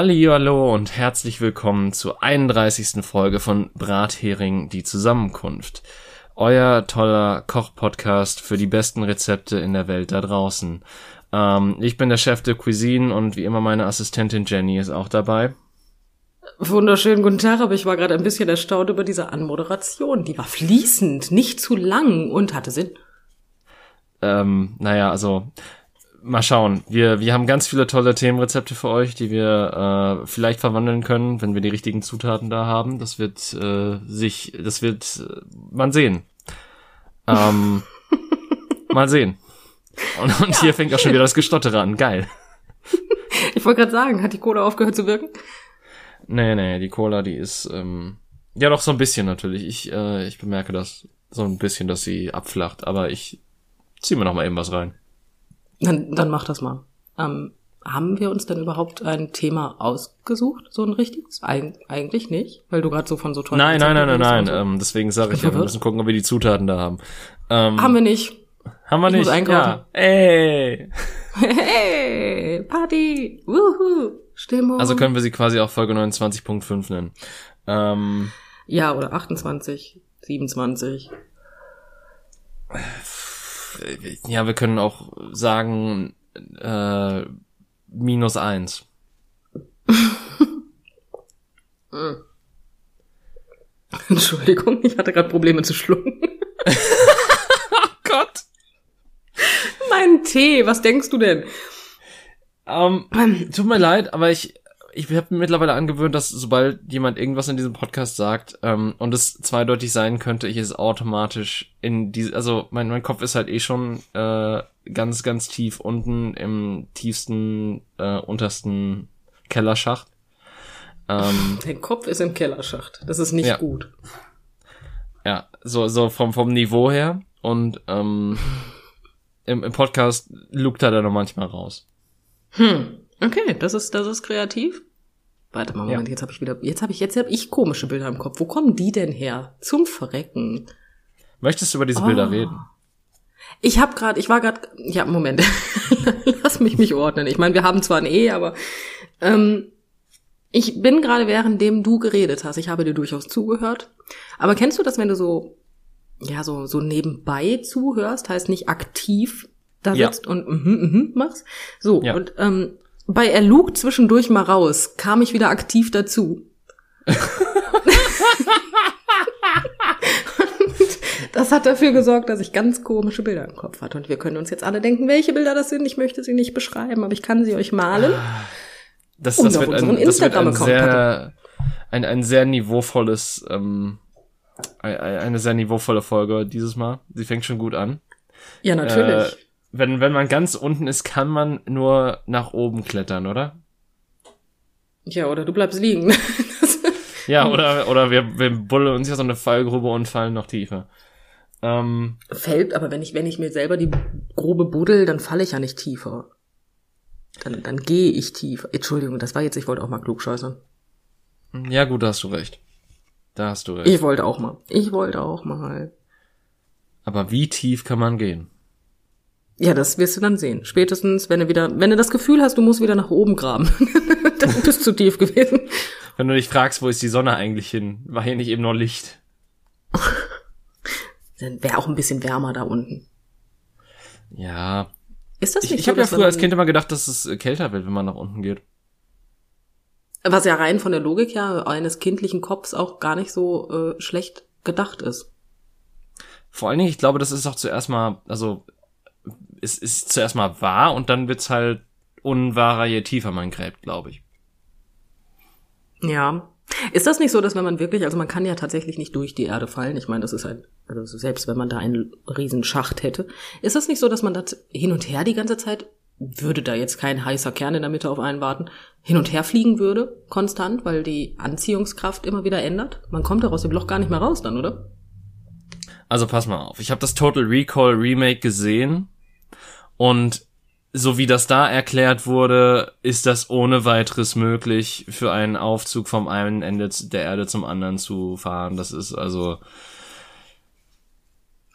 Hallo und herzlich willkommen zur 31. Folge von Brathering die Zusammenkunft. Euer toller Koch-Podcast für die besten Rezepte in der Welt da draußen. Ähm, ich bin der Chef de Cuisine und wie immer meine Assistentin Jenny ist auch dabei. Wunderschönen guten Tag, aber ich war gerade ein bisschen erstaunt über diese Anmoderation. Die war fließend, nicht zu lang und hatte Sinn. Ähm, naja, also mal schauen. Wir, wir haben ganz viele tolle Themenrezepte für euch, die wir äh, vielleicht verwandeln können, wenn wir die richtigen Zutaten da haben. Das wird äh, sich, das wird äh, man sehen. Ähm, mal sehen. Und, und ja. hier fängt auch schon wieder das Gestottere an. Geil. Ich wollte gerade sagen, hat die Cola aufgehört zu wirken? Nee, nee, die Cola, die ist, ähm, ja doch so ein bisschen natürlich. Ich, äh, ich bemerke das so ein bisschen, dass sie abflacht, aber ich zieh mir noch mal eben was rein. Dann, dann mach das mal. Ähm, haben wir uns denn überhaupt ein Thema ausgesucht, so ein richtiges? Eig eigentlich nicht, weil du gerade so von so tollen Nein, nein, nein, nein, nein. So. Ähm, deswegen sage ich, ja, wir müssen gucken, ob wir die Zutaten da haben. Ähm, haben wir nicht. Haben wir ich nicht. Muss einkaufen. Ja. Ey. Hey, Party. Wuhu. Stimmung. Also können wir sie quasi auch Folge 29.5 nennen. Ähm, ja, oder 28, 27. Ja, wir können auch sagen äh, minus eins. Entschuldigung, ich hatte gerade Probleme zu schlucken. oh Gott. Mein Tee, was denkst du denn? Ähm, tut mir leid, aber ich, ich habe mir mittlerweile angewöhnt, dass sobald jemand irgendwas in diesem Podcast sagt ähm, und es zweideutig sein könnte, ich es automatisch in diese, also mein, mein Kopf ist halt eh schon äh, ganz, ganz tief unten im tiefsten, äh, untersten Kellerschacht. Ähm, Dein Kopf ist im Kellerschacht. Das ist nicht ja. gut. Ja, so, so vom, vom Niveau her. Und ähm, im, im Podcast lugt er da noch manchmal raus. Hm, okay, das ist, das ist kreativ. Warte mal, Moment, ja. jetzt habe ich wieder, jetzt habe ich, jetzt habe ich komische Bilder im Kopf. Wo kommen die denn her? Zum Verrecken. Möchtest du über diese oh. Bilder reden? Ich habe gerade, ich war gerade, ja, Moment, lass mich mich ordnen. Ich meine, wir haben zwar ein E, aber ähm, ich bin gerade währenddem du geredet hast, ich habe dir durchaus zugehört. Aber kennst du das, wenn du so, ja, so so nebenbei zuhörst, heißt nicht aktiv da sitzt ja. und mhm, mhm, machst. So, ja. und ähm, bei Er lug zwischendurch mal raus, kam ich wieder aktiv dazu. das hat dafür gesorgt, dass ich ganz komische Bilder im Kopf hatte. Und wir können uns jetzt alle denken, welche Bilder das sind. Ich möchte sie nicht beschreiben, aber ich kann sie euch malen. Das, das, wird, ein, das wird ein sehr, ein, ein sehr niveauvolles, ähm, eine sehr niveauvolle Folge dieses Mal. Sie fängt schon gut an. Ja, natürlich. Äh, wenn, wenn man ganz unten ist, kann man nur nach oben klettern, oder? Ja, oder du bleibst liegen. ja, oder, oder wir, wir bullen uns ja so eine Fallgrube und fallen noch tiefer. Ähm, Fällt, aber wenn ich, wenn ich mir selber die Grube buddel, dann falle ich ja nicht tiefer. Dann, dann gehe ich tiefer. Entschuldigung, das war jetzt, ich wollte auch mal klug scheißern. Ja, gut, da hast du recht. Da hast du recht. Ich wollte auch mal. Ich wollte auch mal. Aber wie tief kann man gehen? Ja, das wirst du dann sehen. Spätestens, wenn du wieder, wenn du das Gefühl hast, du musst wieder nach oben graben, dann bist du zu tief gewesen. Wenn du dich fragst, wo ist die Sonne eigentlich hin? War hier nicht eben noch Licht? dann wäre auch ein bisschen wärmer da unten. Ja. Ist das nicht Ich, ich so, habe ja früher als Kind immer gedacht, dass es kälter wird, wenn man nach unten geht. Was ja rein von der Logik her eines kindlichen Kopfs auch gar nicht so äh, schlecht gedacht ist. Vor allen Dingen, ich glaube, das ist auch zuerst mal, also es ist zuerst mal wahr und dann wird's halt unwahrer, je tiefer man gräbt, glaube ich. Ja. Ist das nicht so, dass wenn man wirklich, also man kann ja tatsächlich nicht durch die Erde fallen. Ich meine, das ist halt, also selbst wenn man da einen riesen Schacht hätte, ist das nicht so, dass man da hin und her die ganze Zeit, würde da jetzt kein heißer Kern in der Mitte auf einen warten, hin und her fliegen würde, konstant, weil die Anziehungskraft immer wieder ändert? Man kommt doch aus dem Loch gar nicht mehr raus dann, oder? Also pass mal auf. Ich habe das Total Recall Remake gesehen und so wie das da erklärt wurde, ist das ohne weiteres möglich, für einen Aufzug vom einen Ende der Erde zum anderen zu fahren. Das ist also.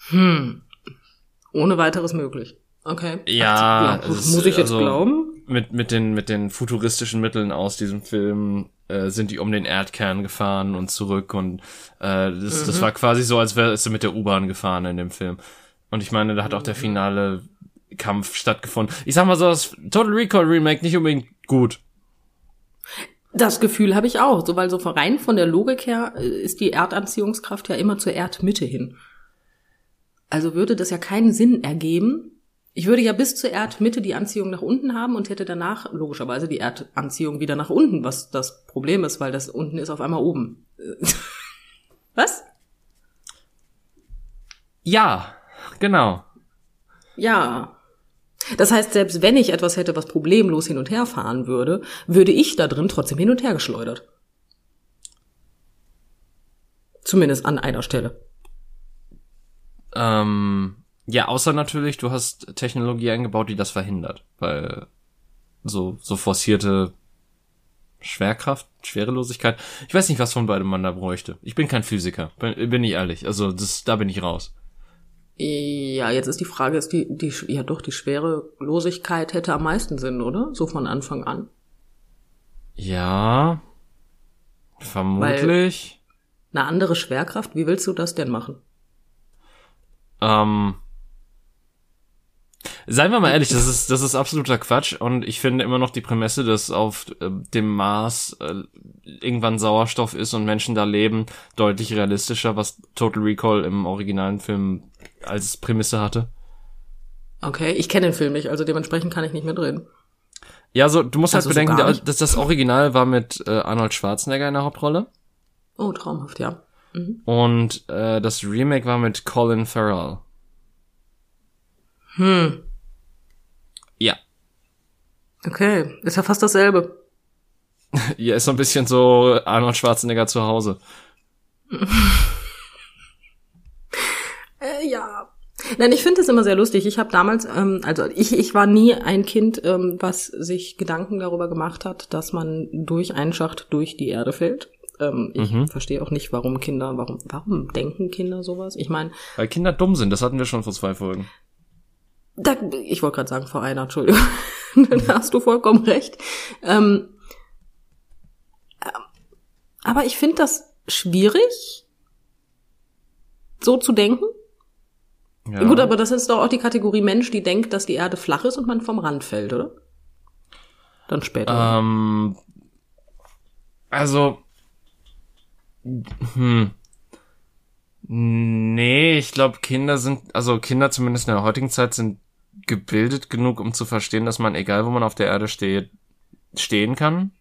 Hm. Ohne weiteres möglich. Okay. Ja. Ach, muss ich jetzt also, glauben? mit, mit, den, mit den futuristischen Mitteln aus diesem Film äh, sind die um den Erdkern gefahren und zurück und äh, das, mhm. das war quasi so, als wäre sie mit der U-Bahn gefahren in dem Film. Und ich meine, da hat auch der finale Kampf stattgefunden. Ich sag mal so, das Total Recall Remake nicht unbedingt gut. Das Gefühl habe ich auch, so weil so rein von der Logik her äh, ist die Erdanziehungskraft ja immer zur Erdmitte hin. Also würde das ja keinen Sinn ergeben. Ich würde ja bis zur Erdmitte die Anziehung nach unten haben und hätte danach logischerweise die Erdanziehung wieder nach unten, was das Problem ist, weil das unten ist auf einmal oben. was? Ja, genau. Ja. Das heißt, selbst wenn ich etwas hätte, was problemlos hin und her fahren würde, würde ich da drin trotzdem hin und her geschleudert. Zumindest an einer Stelle. Ähm, ja, außer natürlich, du hast Technologie eingebaut, die das verhindert, weil so, so forcierte Schwerkraft, Schwerelosigkeit. Ich weiß nicht, was von beidem man da bräuchte. Ich bin kein Physiker, bin, bin ich ehrlich. Also das, da bin ich raus. Ja, jetzt ist die Frage, ist die, die, ja doch, die Schwerelosigkeit hätte am meisten Sinn, oder? So von Anfang an. Ja, vermutlich. Weil eine andere Schwerkraft, wie willst du das denn machen? Ähm, Seien wir mal ehrlich, das ist, das ist absoluter Quatsch und ich finde immer noch die Prämisse, dass auf äh, dem Mars äh, irgendwann Sauerstoff ist und Menschen da leben, deutlich realistischer, was Total Recall im originalen Film als Prämisse hatte. Okay, ich kenne den Film nicht, also dementsprechend kann ich nicht mitreden. Ja, so du musst halt also halt bedenken, so dass das Original war mit äh, Arnold Schwarzenegger in der Hauptrolle. Oh, traumhaft, ja. Mhm. Und äh, das Remake war mit Colin Farrell. Hm. Ja. Okay, ist ja fast dasselbe. ja, ist so ein bisschen so Arnold Schwarzenegger zu Hause. äh, ja. Nein, ich finde es immer sehr lustig. Ich habe damals, ähm, also ich, ich war nie ein Kind, ähm, was sich Gedanken darüber gemacht hat, dass man durch einen Schacht durch die Erde fällt. Ähm, ich mhm. verstehe auch nicht, warum Kinder, warum, warum denken Kinder sowas? Ich meine. Weil Kinder dumm sind, das hatten wir schon vor zwei Folgen. Da, ich wollte gerade sagen, vor einer, Entschuldigung. da hast du vollkommen recht. Ähm, äh, aber ich finde das schwierig, so zu denken. Ja. Gut, aber das ist doch auch die Kategorie Mensch, die denkt, dass die Erde flach ist und man vom Rand fällt, oder? Dann später. Ähm, also, hm. Nee, ich glaube, Kinder sind, also Kinder zumindest in der heutigen Zeit sind gebildet genug, um zu verstehen, dass man, egal wo man auf der Erde steht, stehen kann.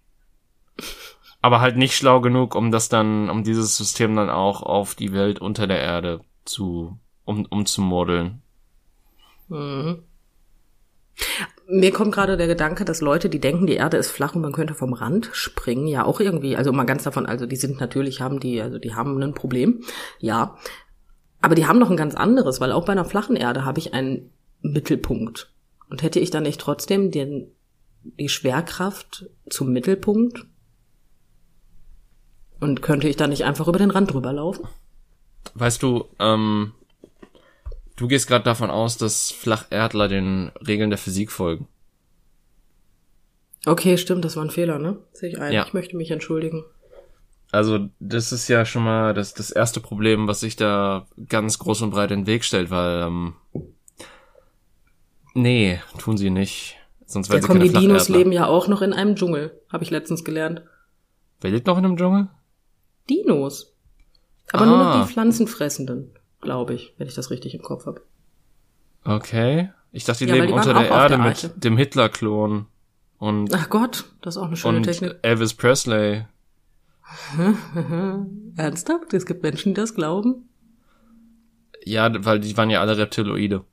Aber halt nicht schlau genug, um das dann, um dieses System dann auch auf die Welt unter der Erde zu, um, umzumodeln. Mhm. Mir kommt gerade der Gedanke, dass Leute, die denken, die Erde ist flach und man könnte vom Rand springen, ja auch irgendwie, also mal ganz davon, also die sind natürlich, haben die, also die haben ein Problem, ja. Aber die haben noch ein ganz anderes, weil auch bei einer flachen Erde habe ich einen Mittelpunkt. Und hätte ich dann nicht trotzdem den, die Schwerkraft zum Mittelpunkt? Und könnte ich dann nicht einfach über den Rand drüber laufen? Weißt du, ähm, du gehst gerade davon aus, dass Flacherdler den Regeln der Physik folgen. Okay, stimmt, das war ein Fehler, ne? Sehe ich ein. Ja. Ich möchte mich entschuldigen. Also, das ist ja schon mal das, das erste Problem, was sich da ganz groß und breit in den Weg stellt, weil ähm, Nee, tun sie nicht. Sonst werden ja, sie komm, keine die Dinos leben ja auch noch in einem Dschungel, habe ich letztens gelernt. Wer lebt noch in einem Dschungel? Dinos. Aber ah. nur noch die ah. Pflanzenfressenden, glaube ich, wenn ich das richtig im Kopf habe. Okay. Ich dachte, die ja, leben die unter der Erde der mit dem Hitler-Klon. Und Ach Gott, das ist auch eine schöne und Technik. Elvis Presley. Ernsthaft? Es gibt Menschen, die das glauben? Ja, weil die waren ja alle Reptiloide.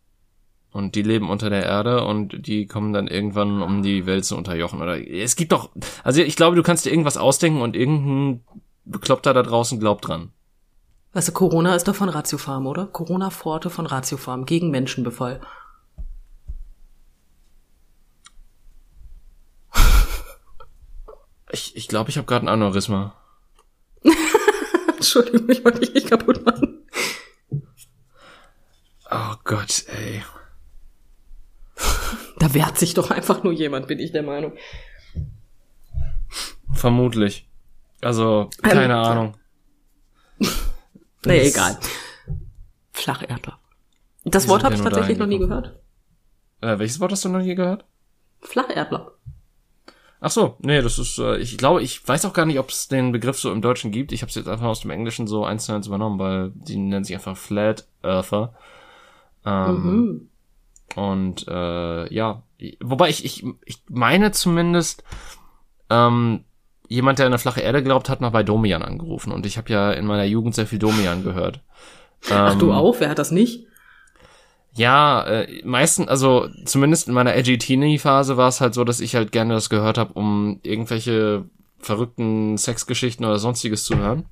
Und die leben unter der Erde und die kommen dann irgendwann, um die Welt zu unterjochen. Oder es gibt doch, also ich glaube, du kannst dir irgendwas ausdenken und irgendein Bekloppter da draußen glaubt dran. Weißt du, Corona ist doch von Ratiofarm, oder? Corona-Forte von Ratiofarm gegen Menschenbefall. Ich ich, glaube, ich habe gerade ein Aneurysma. Entschuldigung, ich wollte dich nicht kaputt machen. Oh Gott, ey. Da wehrt sich doch einfach nur jemand, bin ich der Meinung. Vermutlich. Also, keine ähm, Ahnung. nee, egal. Flacherdler. Das Wort habe ich tatsächlich noch nie gehört. Äh, welches Wort hast du noch nie gehört? Flacherdler. Ach so, nee, das ist, äh, ich glaube, ich weiß auch gar nicht, ob es den Begriff so im Deutschen gibt. Ich habe es jetzt einfach aus dem Englischen so eins zu eins übernommen, weil die nennen sich einfach Flat Earther. Ähm, mhm. Und äh, ja, wobei ich, ich, ich meine zumindest, ähm, jemand, der an eine flache Erde glaubt, hat mal bei Domian angerufen. Und ich habe ja in meiner Jugend sehr viel Domian gehört. Ach du ähm, auch? Wer hat das nicht? Ja, äh, meistens, also zumindest in meiner edgy Teenie-Phase war es halt so, dass ich halt gerne das gehört habe, um irgendwelche verrückten Sexgeschichten oder sonstiges zu hören.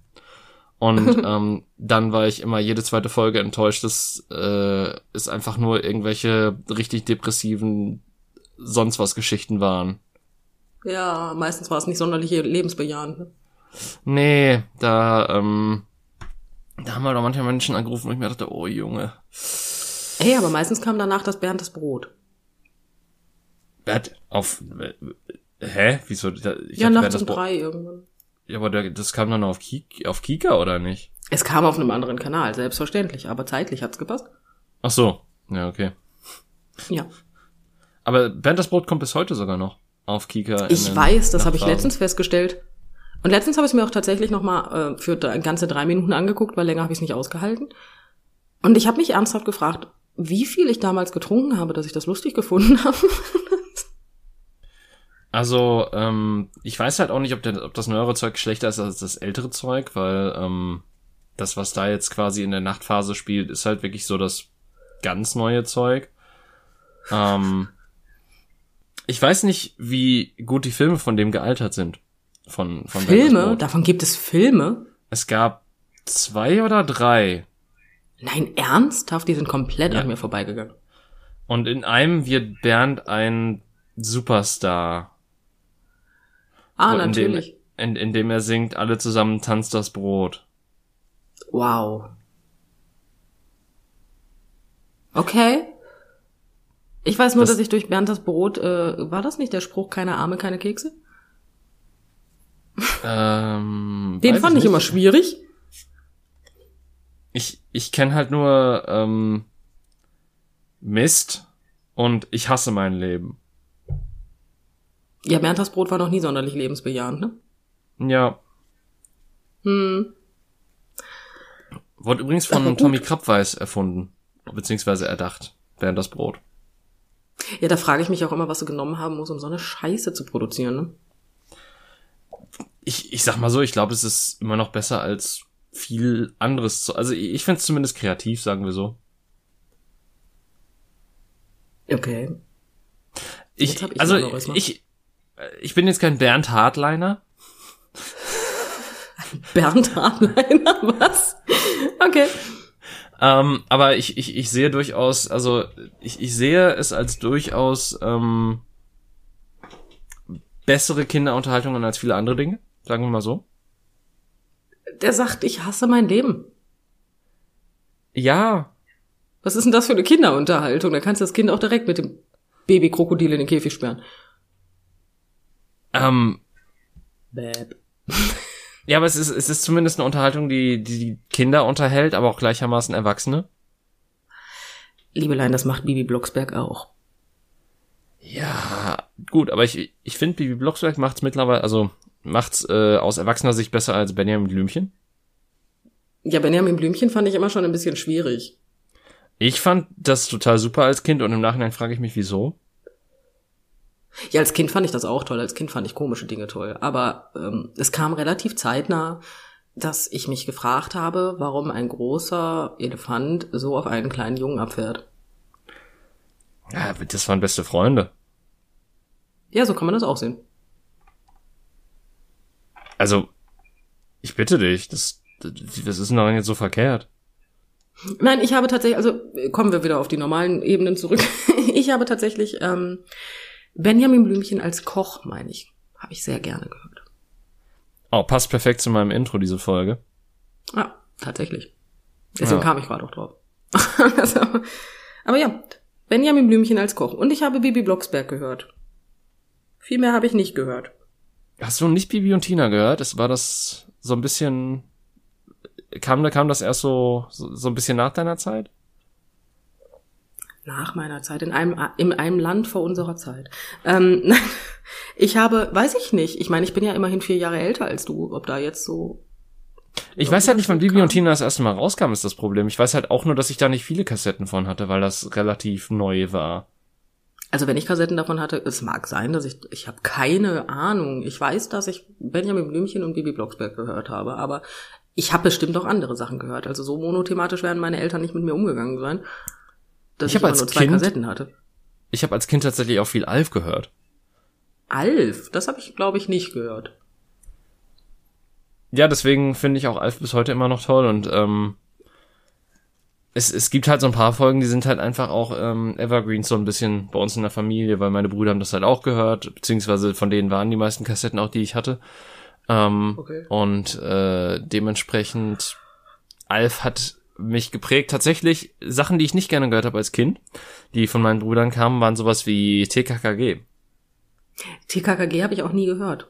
Und ähm, dann war ich immer jede zweite Folge enttäuscht, dass äh, es einfach nur irgendwelche richtig depressiven sonst was Geschichten waren. Ja, meistens war es nicht sonderlich lebensbejahend. Ne? Nee, da, ähm, da haben halt auch manche Menschen angerufen und ich mir dachte, oh Junge. Hey, aber meistens kam danach das Bernd das Brot. Bernd auf hä? Wieso? Ich ja, nachts um drei irgendwann. Ja, aber das kam dann auf, Kik auf Kika oder nicht? Es kam auf einem anderen Kanal, selbstverständlich, aber zeitlich hat's gepasst. Ach so, ja, okay. Ja. Aber Bernd das Brot kommt bis heute sogar noch auf Kika. Ich weiß, das habe ich letztens festgestellt. Und letztens habe ich es mir auch tatsächlich noch mal äh, für ganze drei Minuten angeguckt, weil länger habe ich es nicht ausgehalten. Und ich habe mich ernsthaft gefragt, wie viel ich damals getrunken habe, dass ich das lustig gefunden habe. also, ähm, ich weiß halt auch nicht, ob, der, ob das neuere Zeug schlechter ist als das ältere Zeug, weil ähm, das, was da jetzt quasi in der Nachtphase spielt, ist halt wirklich so das ganz neue Zeug. Ähm, ich weiß nicht, wie gut die Filme von dem gealtert sind. Von, von Filme? Davon gibt es Filme? Es gab zwei oder drei. Nein, ernsthaft? Die sind komplett ja. an mir vorbeigegangen. Und in einem wird Bernd ein Superstar. Ah, in natürlich. Dem, in, in dem er singt, alle zusammen tanzt das Brot. Wow. Okay. Ich weiß nur, das, dass ich durch Bernd das Brot, äh, war das nicht der Spruch, keine Arme, keine Kekse? Ähm, Den fand ich, ich immer schwierig. Ich, ich kenne halt nur ähm, Mist und ich hasse mein Leben. Ja, Bernd das Brot war noch nie sonderlich lebensbejahend, ne? Ja. Hm. Wurde übrigens von Tommy Krabweis erfunden, beziehungsweise erdacht, Bernd das Brot. Ja, da frage ich mich auch immer, was du genommen haben muss, um so eine Scheiße zu produzieren, ne? Ich, ich sag mal so, ich glaube, es ist immer noch besser als viel anderes zu. Also ich finde es zumindest kreativ, sagen wir so. Okay. Ich, ich also ich, ich bin jetzt kein Bernd Hardliner. Bernd Hardliner, was? Okay. Ähm, aber ich, ich, ich sehe durchaus, also ich, ich sehe es als durchaus ähm, bessere Kinderunterhaltungen als viele andere Dinge, sagen wir mal so. Der sagt, ich hasse mein Leben. Ja. Was ist denn das für eine Kinderunterhaltung? Da kannst du das Kind auch direkt mit dem Babykrokodil in den Käfig sperren. Ähm. Bäb. Ja, aber es ist, es ist zumindest eine Unterhaltung, die, die Kinder unterhält, aber auch gleichermaßen Erwachsene. Liebelein, das macht Bibi Blocksberg auch. Ja, gut, aber ich, ich finde, Bibi Blocksberg macht's mittlerweile, also macht's äh, aus erwachsener Sicht besser als Benjamin Blümchen. Ja, Benjamin Blümchen fand ich immer schon ein bisschen schwierig. Ich fand das total super als Kind und im Nachhinein frage ich mich, wieso. Ja, als Kind fand ich das auch toll. Als Kind fand ich komische Dinge toll. Aber ähm, es kam relativ zeitnah, dass ich mich gefragt habe, warum ein großer Elefant so auf einen kleinen Jungen abfährt. Ja, das waren beste Freunde. Ja, so kann man das auch sehen. Also, ich bitte dich, das, das ist doch jetzt so verkehrt. Nein, ich habe tatsächlich, also kommen wir wieder auf die normalen Ebenen zurück. ich habe tatsächlich ähm, Benjamin Blümchen als Koch, meine ich, habe ich sehr gerne gehört. Oh, passt perfekt zu meinem Intro, diese Folge. Ja, tatsächlich. Deswegen ja. kam ich gerade auch drauf. also, aber ja, Benjamin Blümchen als Koch. Und ich habe Bibi Blocksberg gehört. Viel mehr habe ich nicht gehört. Hast du nicht Bibi und Tina gehört? Es war das so ein bisschen, kam, kam das erst so, so, so ein bisschen nach deiner Zeit? Nach meiner Zeit, in einem, in einem Land vor unserer Zeit. Ähm, ich habe, weiß ich nicht, ich meine, ich bin ja immerhin vier Jahre älter als du, ob da jetzt so ich weiß halt nicht, wann Bibi und Tina das erste Mal rauskam, ist das Problem. Ich weiß halt auch nur, dass ich da nicht viele Kassetten von hatte, weil das relativ neu war. Also wenn ich Kassetten davon hatte, es mag sein, dass ich, ich habe keine Ahnung. Ich weiß, dass ich Benjamin Blümchen und Bibi Blocksberg gehört habe, aber ich habe bestimmt auch andere Sachen gehört. Also so monothematisch werden meine Eltern nicht mit mir umgegangen sein, dass ich, ich als nur zwei kind, Kassetten hatte. Ich habe als Kind tatsächlich auch viel Alf gehört. Alf? Das habe ich, glaube ich, nicht gehört ja, deswegen finde ich auch Alf bis heute immer noch toll und ähm, es, es gibt halt so ein paar Folgen, die sind halt einfach auch ähm, Evergreens so ein bisschen bei uns in der Familie, weil meine Brüder haben das halt auch gehört, beziehungsweise von denen waren die meisten Kassetten auch, die ich hatte. Ähm, okay. Und äh, dementsprechend, Alf hat mich geprägt. Tatsächlich, Sachen, die ich nicht gerne gehört habe als Kind, die von meinen Brüdern kamen, waren sowas wie TKKG. TKKG habe ich auch nie gehört.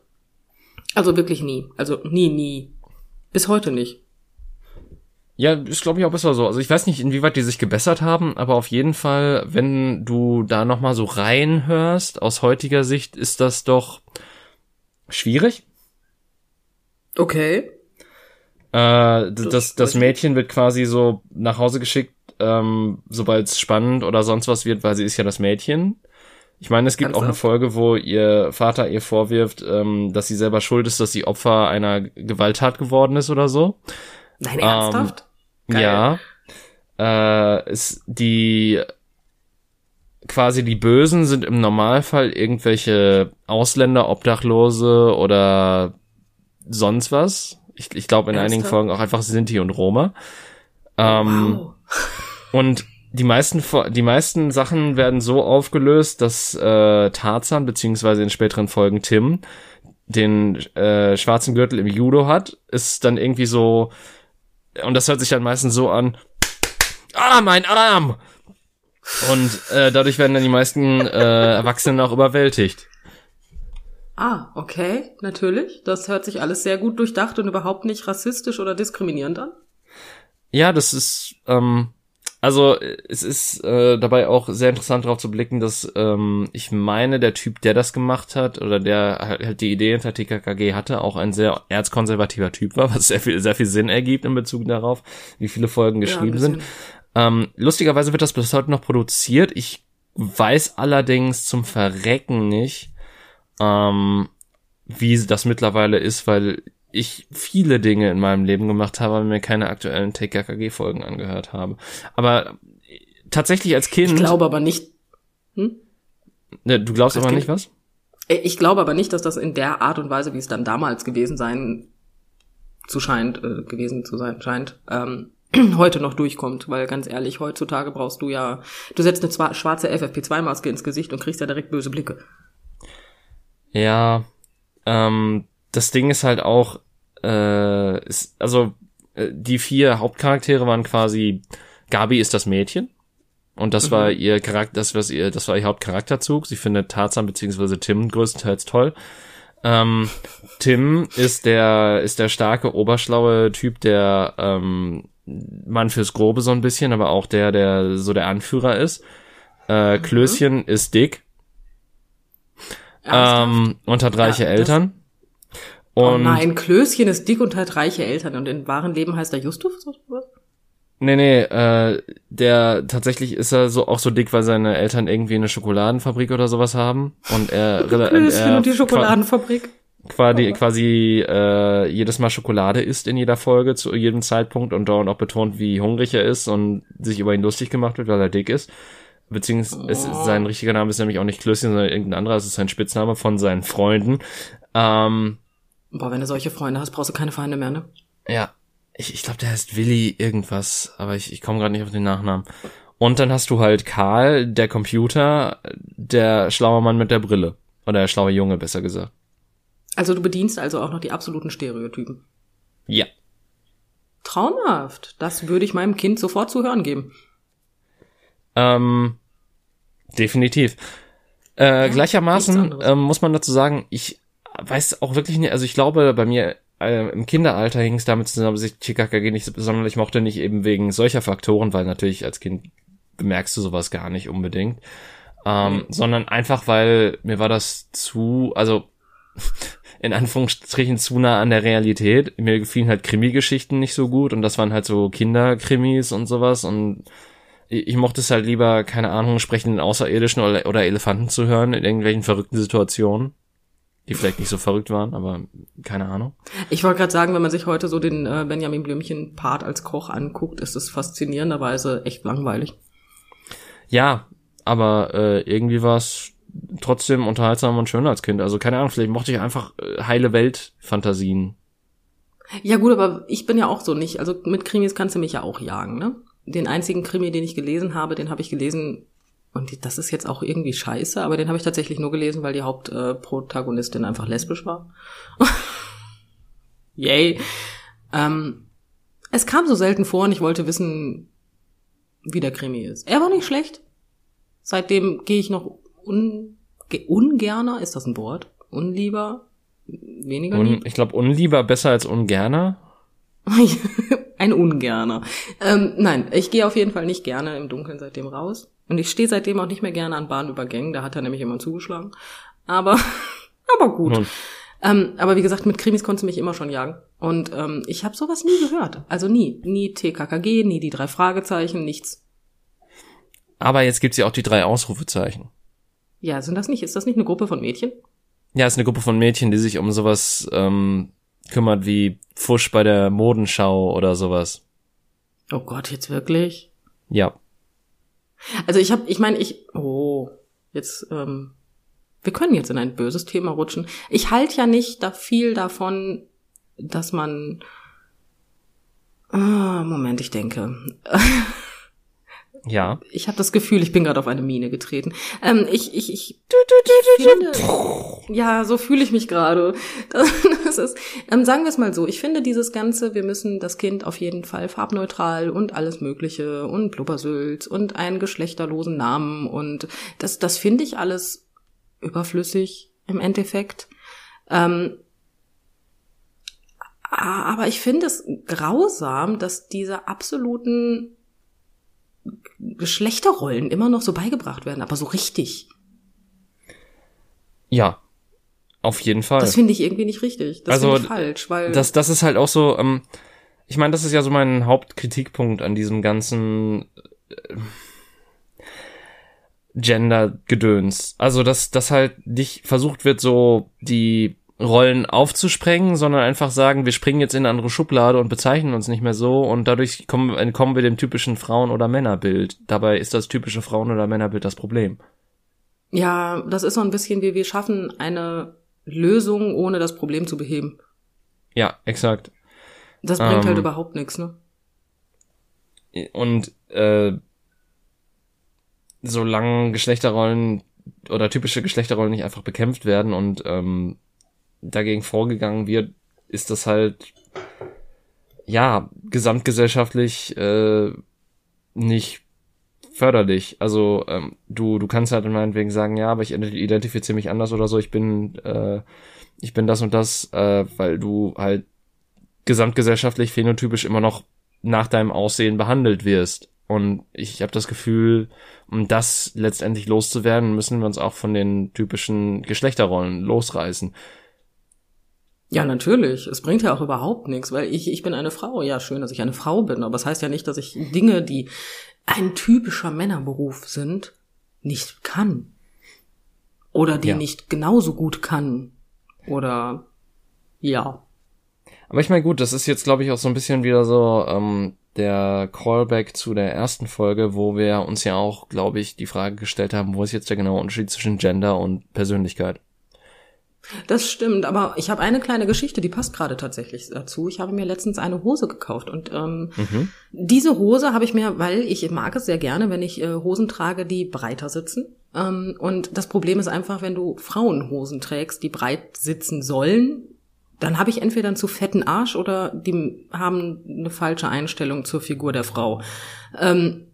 Also wirklich nie. Also nie, nie. Bis heute nicht. Ja, ist glaube ich auch besser so. Also ich weiß nicht, inwieweit die sich gebessert haben, aber auf jeden Fall, wenn du da noch mal so reinhörst, aus heutiger Sicht ist das doch schwierig. Okay. Äh, das, das, Mädchen wird quasi so nach Hause geschickt, ähm, sobald es spannend oder sonst was wird, weil sie ist ja das Mädchen. Ich meine, es gibt Ernsthaft? auch eine Folge, wo ihr Vater ihr vorwirft, ähm, dass sie selber schuld ist, dass sie Opfer einer Gewalttat geworden ist oder so. Nein, ernsthaft? Ähm, ja. Äh, ist die quasi die Bösen sind im Normalfall irgendwelche Ausländer, Obdachlose oder sonst was. Ich, ich glaube in Ernsthaft? einigen Folgen auch einfach Sinti und Roma. Ähm, wow. Und die meisten die meisten Sachen werden so aufgelöst, dass äh, Tarzan beziehungsweise in späteren Folgen Tim den äh, schwarzen Gürtel im Judo hat, ist dann irgendwie so und das hört sich dann meistens so an. Ah, mein Arm! Und äh, dadurch werden dann die meisten äh, Erwachsenen auch überwältigt. Ah, okay, natürlich. Das hört sich alles sehr gut durchdacht und überhaupt nicht rassistisch oder diskriminierend an. Ja, das ist ähm, also es ist äh, dabei auch sehr interessant darauf zu blicken, dass ähm, ich meine, der Typ, der das gemacht hat oder der halt die Idee hinter TKKG hatte, auch ein sehr erzkonservativer Typ war, was sehr viel sehr viel Sinn ergibt in Bezug darauf, wie viele Folgen geschrieben ja, sind. Ähm, lustigerweise wird das bis heute noch produziert. Ich weiß allerdings zum Verrecken nicht, ähm, wie das mittlerweile ist, weil ich viele Dinge in meinem Leben gemacht habe, aber mir keine aktuellen TKKG-Folgen angehört habe. Aber tatsächlich als Kind. Ich glaube aber nicht. Hm? Ne, du glaubst als aber kind? nicht was? Ich glaube aber nicht, dass das in der Art und Weise, wie es dann damals gewesen sein zu scheint, äh, gewesen zu sein scheint, ähm, heute noch durchkommt, weil ganz ehrlich, heutzutage brauchst du ja, du setzt eine schwarze FFP2-Maske ins Gesicht und kriegst ja direkt böse Blicke. Ja, ähm, das Ding ist halt auch, äh, ist, also äh, die vier Hauptcharaktere waren quasi, Gabi ist das Mädchen. Und das mhm. war ihr Charakter, das, was ihr, das war ihr Hauptcharakterzug. Sie findet Tarzan beziehungsweise Tim größtenteils toll. Ähm, Tim ist der, ist der starke, oberschlaue Typ, der ähm, Mann fürs Grobe so ein bisschen, aber auch der, der so der Anführer ist. Äh, mhm. Klößchen ist dick. Ähm, und hat reiche ja, Eltern. Oh und oh nein, Klößchen ist dick und hat reiche Eltern und im wahren Leben heißt er Justus oder was? Nee, nee, äh, der tatsächlich ist er so auch so dick, weil seine Eltern irgendwie eine Schokoladenfabrik oder sowas haben und er Klößchen er, und die Schokoladenfabrik. Quasi, oh. quasi äh, jedes Mal Schokolade isst in jeder Folge zu jedem Zeitpunkt und dauernd auch betont, wie hungrig er ist und sich über ihn lustig gemacht wird, weil er dick ist. Beziehungsweise oh. sein richtiger Name ist nämlich auch nicht Klößchen, sondern irgendein anderer. Es ist sein Spitzname von seinen Freunden. Ähm, Boah, wenn du solche Freunde hast, brauchst du keine Feinde mehr, ne? Ja. Ich, ich glaube, der heißt Willi irgendwas, aber ich, ich komme gerade nicht auf den Nachnamen. Und dann hast du halt Karl, der Computer, der schlaue Mann mit der Brille. Oder der schlaue Junge, besser gesagt. Also du bedienst also auch noch die absoluten Stereotypen. Ja. Traumhaft. Das würde ich meinem Kind sofort zu hören geben. Ähm, Definitiv. Äh, gleichermaßen ähm, muss man dazu sagen, ich weiß auch wirklich nicht, also ich glaube, bei mir äh, im Kinderalter hing es damit zusammen, dass ich TKKG nicht sonderlich mochte, nicht eben wegen solcher Faktoren, weil natürlich als Kind bemerkst du sowas gar nicht unbedingt, ähm, mhm. sondern einfach, weil mir war das zu, also in Anführungsstrichen zu nah an der Realität. Mir gefielen halt Krimi-Geschichten nicht so gut und das waren halt so Kinderkrimis und sowas und ich, ich mochte es halt lieber, keine Ahnung, sprechenden Außerirdischen oder, oder Elefanten zu hören in irgendwelchen verrückten Situationen die vielleicht nicht so verrückt waren, aber keine Ahnung. Ich wollte gerade sagen, wenn man sich heute so den äh, Benjamin Blümchen-Part als Koch anguckt, ist es faszinierenderweise echt langweilig. Ja, aber äh, irgendwie war es trotzdem unterhaltsam und schön als Kind. Also keine Ahnung, vielleicht mochte ich einfach äh, heile Welt-Fantasien. Ja gut, aber ich bin ja auch so nicht. Also mit Krimis kannst du mich ja auch jagen, ne? Den einzigen Krimi, den ich gelesen habe, den habe ich gelesen und das ist jetzt auch irgendwie scheiße, aber den habe ich tatsächlich nur gelesen, weil die Hauptprotagonistin äh, einfach lesbisch war. Yay. Ähm, es kam so selten vor und ich wollte wissen, wie der Krimi ist. Er war nicht schlecht. Seitdem gehe ich noch un, ungerner, ist das ein Wort? Unlieber? Weniger Un, Ich glaube, unlieber besser als ungerner. ein Ungerner. Ähm, nein, ich gehe auf jeden Fall nicht gerne im Dunkeln seitdem raus. Und ich stehe seitdem auch nicht mehr gerne an Bahnübergängen, da hat er nämlich immer zugeschlagen. Aber, aber gut. Ähm, aber wie gesagt, mit Krimis konntest du mich immer schon jagen. Und ähm, ich habe sowas nie gehört. Also nie. Nie TKKG, nie die drei Fragezeichen, nichts. Aber jetzt gibt's ja auch die drei Ausrufezeichen. Ja, sind das nicht? Ist das nicht eine Gruppe von Mädchen? Ja, ist eine Gruppe von Mädchen, die sich um sowas ähm, kümmert wie Fusch bei der Modenschau oder sowas. Oh Gott, jetzt wirklich? Ja. Also ich habe, ich meine, ich, oh, jetzt, ähm, wir können jetzt in ein böses Thema rutschen. Ich halte ja nicht da viel davon, dass man, ah, Moment, ich denke. Ja. Ich habe das Gefühl, ich bin gerade auf eine Mine getreten. Ähm, ich, ich, ich, ich finde, ja, so fühle ich mich gerade. Das, das ist, ähm, sagen wir es mal so. Ich finde dieses ganze, wir müssen das Kind auf jeden Fall farbneutral und alles Mögliche und Blubbersülz und einen geschlechterlosen Namen und das, das finde ich alles überflüssig im Endeffekt. Ähm, aber ich finde es grausam, dass diese absoluten Geschlechterrollen immer noch so beigebracht werden, aber so richtig. Ja, auf jeden Fall. Das finde ich irgendwie nicht richtig. Das also, finde ich falsch, weil. Das, das ist halt auch so, ähm, ich meine, das ist ja so mein Hauptkritikpunkt an diesem ganzen äh, Gender-Gedöns. Also, dass, dass halt nicht versucht wird, so die Rollen aufzusprengen, sondern einfach sagen, wir springen jetzt in eine andere Schublade und bezeichnen uns nicht mehr so und dadurch kommen, entkommen wir dem typischen Frauen- oder Männerbild. Dabei ist das typische Frauen- oder Männerbild das Problem. Ja, das ist so ein bisschen wie wir schaffen eine Lösung, ohne das Problem zu beheben. Ja, exakt. Das bringt halt ähm, halt überhaupt nichts, ne? Und äh, solange Geschlechterrollen oder typische Geschlechterrollen nicht einfach bekämpft werden und ähm, dagegen vorgegangen wird, ist das halt ja gesamtgesellschaftlich äh, nicht förderlich. Also ähm, du du kannst halt meinetwegen sagen, ja, aber ich identifiziere mich anders oder so. Ich bin äh, ich bin das und das, äh, weil du halt gesamtgesellschaftlich phänotypisch immer noch nach deinem Aussehen behandelt wirst. Und ich habe das Gefühl, um das letztendlich loszuwerden, müssen wir uns auch von den typischen Geschlechterrollen losreißen. Ja, natürlich. Es bringt ja auch überhaupt nichts, weil ich, ich bin eine Frau. Ja, schön, dass ich eine Frau bin, aber es das heißt ja nicht, dass ich Dinge, die ein typischer Männerberuf sind, nicht kann. Oder die ja. nicht genauso gut kann. Oder ja. Aber ich meine, gut, das ist jetzt, glaube ich, auch so ein bisschen wieder so ähm, der Callback zu der ersten Folge, wo wir uns ja auch, glaube ich, die Frage gestellt haben, wo ist jetzt der genaue Unterschied zwischen Gender und Persönlichkeit? Das stimmt, aber ich habe eine kleine Geschichte, die passt gerade tatsächlich dazu. Ich habe mir letztens eine Hose gekauft und ähm, mhm. diese Hose habe ich mir, weil ich mag es sehr gerne, wenn ich äh, Hosen trage, die breiter sitzen. Ähm, und das Problem ist einfach, wenn du Frauenhosen trägst, die breit sitzen sollen, dann habe ich entweder einen zu fetten Arsch oder die haben eine falsche Einstellung zur Figur der Frau. Ähm,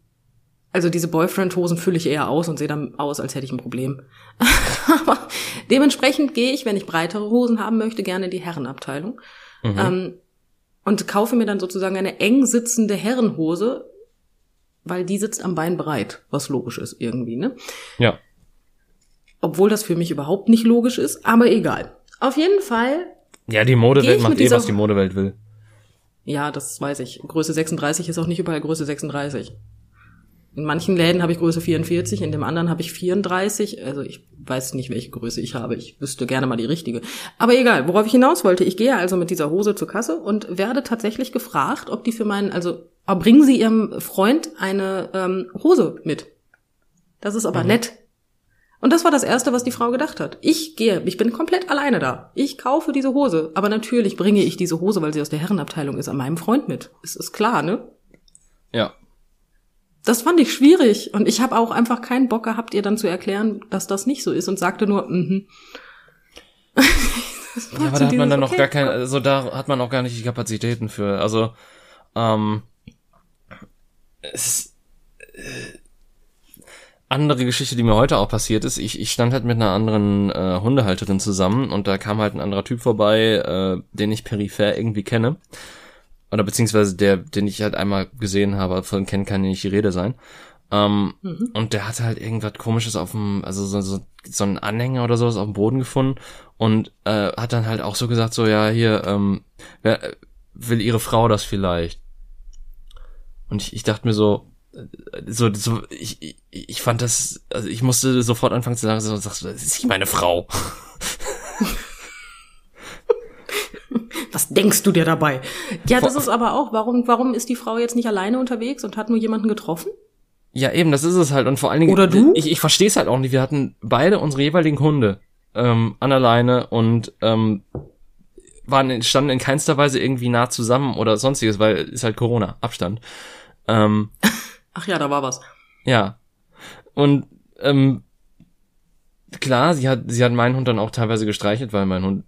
Also diese Boyfriend-Hosen fülle ich eher aus und sehe dann aus, als hätte ich ein Problem. Aber dementsprechend gehe ich, wenn ich breitere Hosen haben möchte, gerne in die Herrenabteilung. Mhm. Ähm, und kaufe mir dann sozusagen eine eng sitzende Herrenhose, weil die sitzt am Bein breit, was logisch ist irgendwie, ne? Ja. Obwohl das für mich überhaupt nicht logisch ist, aber egal. Auf jeden Fall. Ja, die Modewelt macht eh, was die Modewelt will. Ja, das weiß ich. Größe 36 ist auch nicht überall Größe 36. In manchen Läden habe ich Größe 44, in dem anderen habe ich 34. Also ich weiß nicht, welche Größe ich habe. Ich wüsste gerne mal die richtige. Aber egal, worauf ich hinaus wollte. Ich gehe also mit dieser Hose zur Kasse und werde tatsächlich gefragt, ob die für meinen, also bringen Sie Ihrem Freund eine ähm, Hose mit. Das ist aber mhm. nett. Und das war das Erste, was die Frau gedacht hat. Ich gehe, ich bin komplett alleine da. Ich kaufe diese Hose. Aber natürlich bringe ich diese Hose, weil sie aus der Herrenabteilung ist, an meinem Freund mit. Es ist klar, ne? Ja. Das fand ich schwierig. Und ich habe auch einfach keinen Bock gehabt, ihr dann zu erklären, dass das nicht so ist und sagte nur, mhm. ja, aber da hat man dann okay, noch gar keine, also da hat man auch gar nicht die Kapazitäten für. Also, ähm, es, äh, andere Geschichte, die mir heute auch passiert ist, ich, ich stand halt mit einer anderen äh, Hundehalterin zusammen und da kam halt ein anderer Typ vorbei, äh, den ich peripher irgendwie kenne. Oder beziehungsweise der, den ich halt einmal gesehen habe, von kennen kann nicht die Rede sein. Ähm, mhm. Und der hatte halt irgendwas komisches auf dem, also so, so, so einen Anhänger oder sowas auf dem Boden gefunden und äh, hat dann halt auch so gesagt, so ja, hier, ähm, wer, will ihre Frau das vielleicht? Und ich, ich dachte mir so, so, so ich, ich, ich fand das, also ich musste sofort anfangen zu sagen, so, sagst du, das ist nicht meine Frau. Was denkst du dir dabei? Ja, das ist aber auch, warum, warum ist die Frau jetzt nicht alleine unterwegs und hat nur jemanden getroffen? Ja, eben, das ist es halt. Und vor allen Dingen. Oder du? Ich, ich verstehe es halt auch nicht. Wir hatten beide unsere jeweiligen Hunde ähm, an alleine und ähm, waren standen in keinster Weise irgendwie nah zusammen oder sonstiges, weil ist halt Corona, Abstand. Ähm, Ach ja, da war was. Ja. Und ähm, klar, sie hat, sie hat meinen Hund dann auch teilweise gestreichelt, weil mein Hund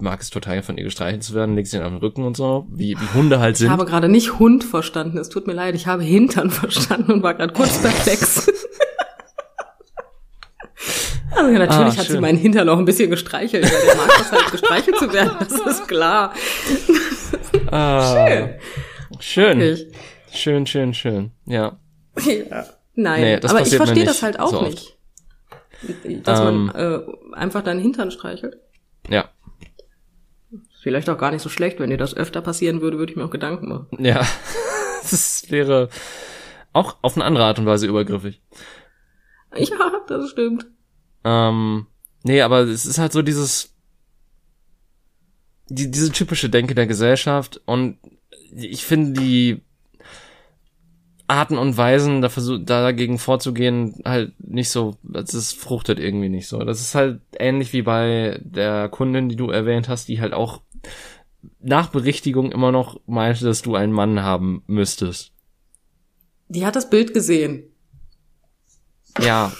mag es total von ihr gestreichelt zu werden, legt sie ihn auf den Rücken und so, wie, wie Hunde halt sind. Ich habe gerade nicht Hund verstanden, es tut mir leid, ich habe Hintern verstanden und war gerade kurz perplex. Also ja, natürlich ah, hat sie meinen Hintern auch ein bisschen gestreichelt, weil der mag das halt gestreichelt zu werden, das ist klar. Ah, schön. Schön. Wirklich. Schön, schön, schön. Ja. Ja. Nein, nee, aber ich verstehe das halt auch so nicht. Dass ähm, man äh, einfach deinen Hintern streichelt. Ja. Vielleicht auch gar nicht so schlecht, wenn dir das öfter passieren würde, würde ich mir auch Gedanken machen. Ja. das wäre auch auf eine andere Art und Weise übergriffig. Ja, das stimmt. Ähm, nee, aber es ist halt so dieses, die, diese typische Denke der Gesellschaft und ich finde die Arten und Weisen, da versuch, dagegen vorzugehen, halt nicht so, das fruchtet irgendwie nicht so. Das ist halt ähnlich wie bei der Kundin, die du erwähnt hast, die halt auch nach Berichtigung immer noch meinte, dass du einen Mann haben müsstest. Die hat das Bild gesehen. Ja.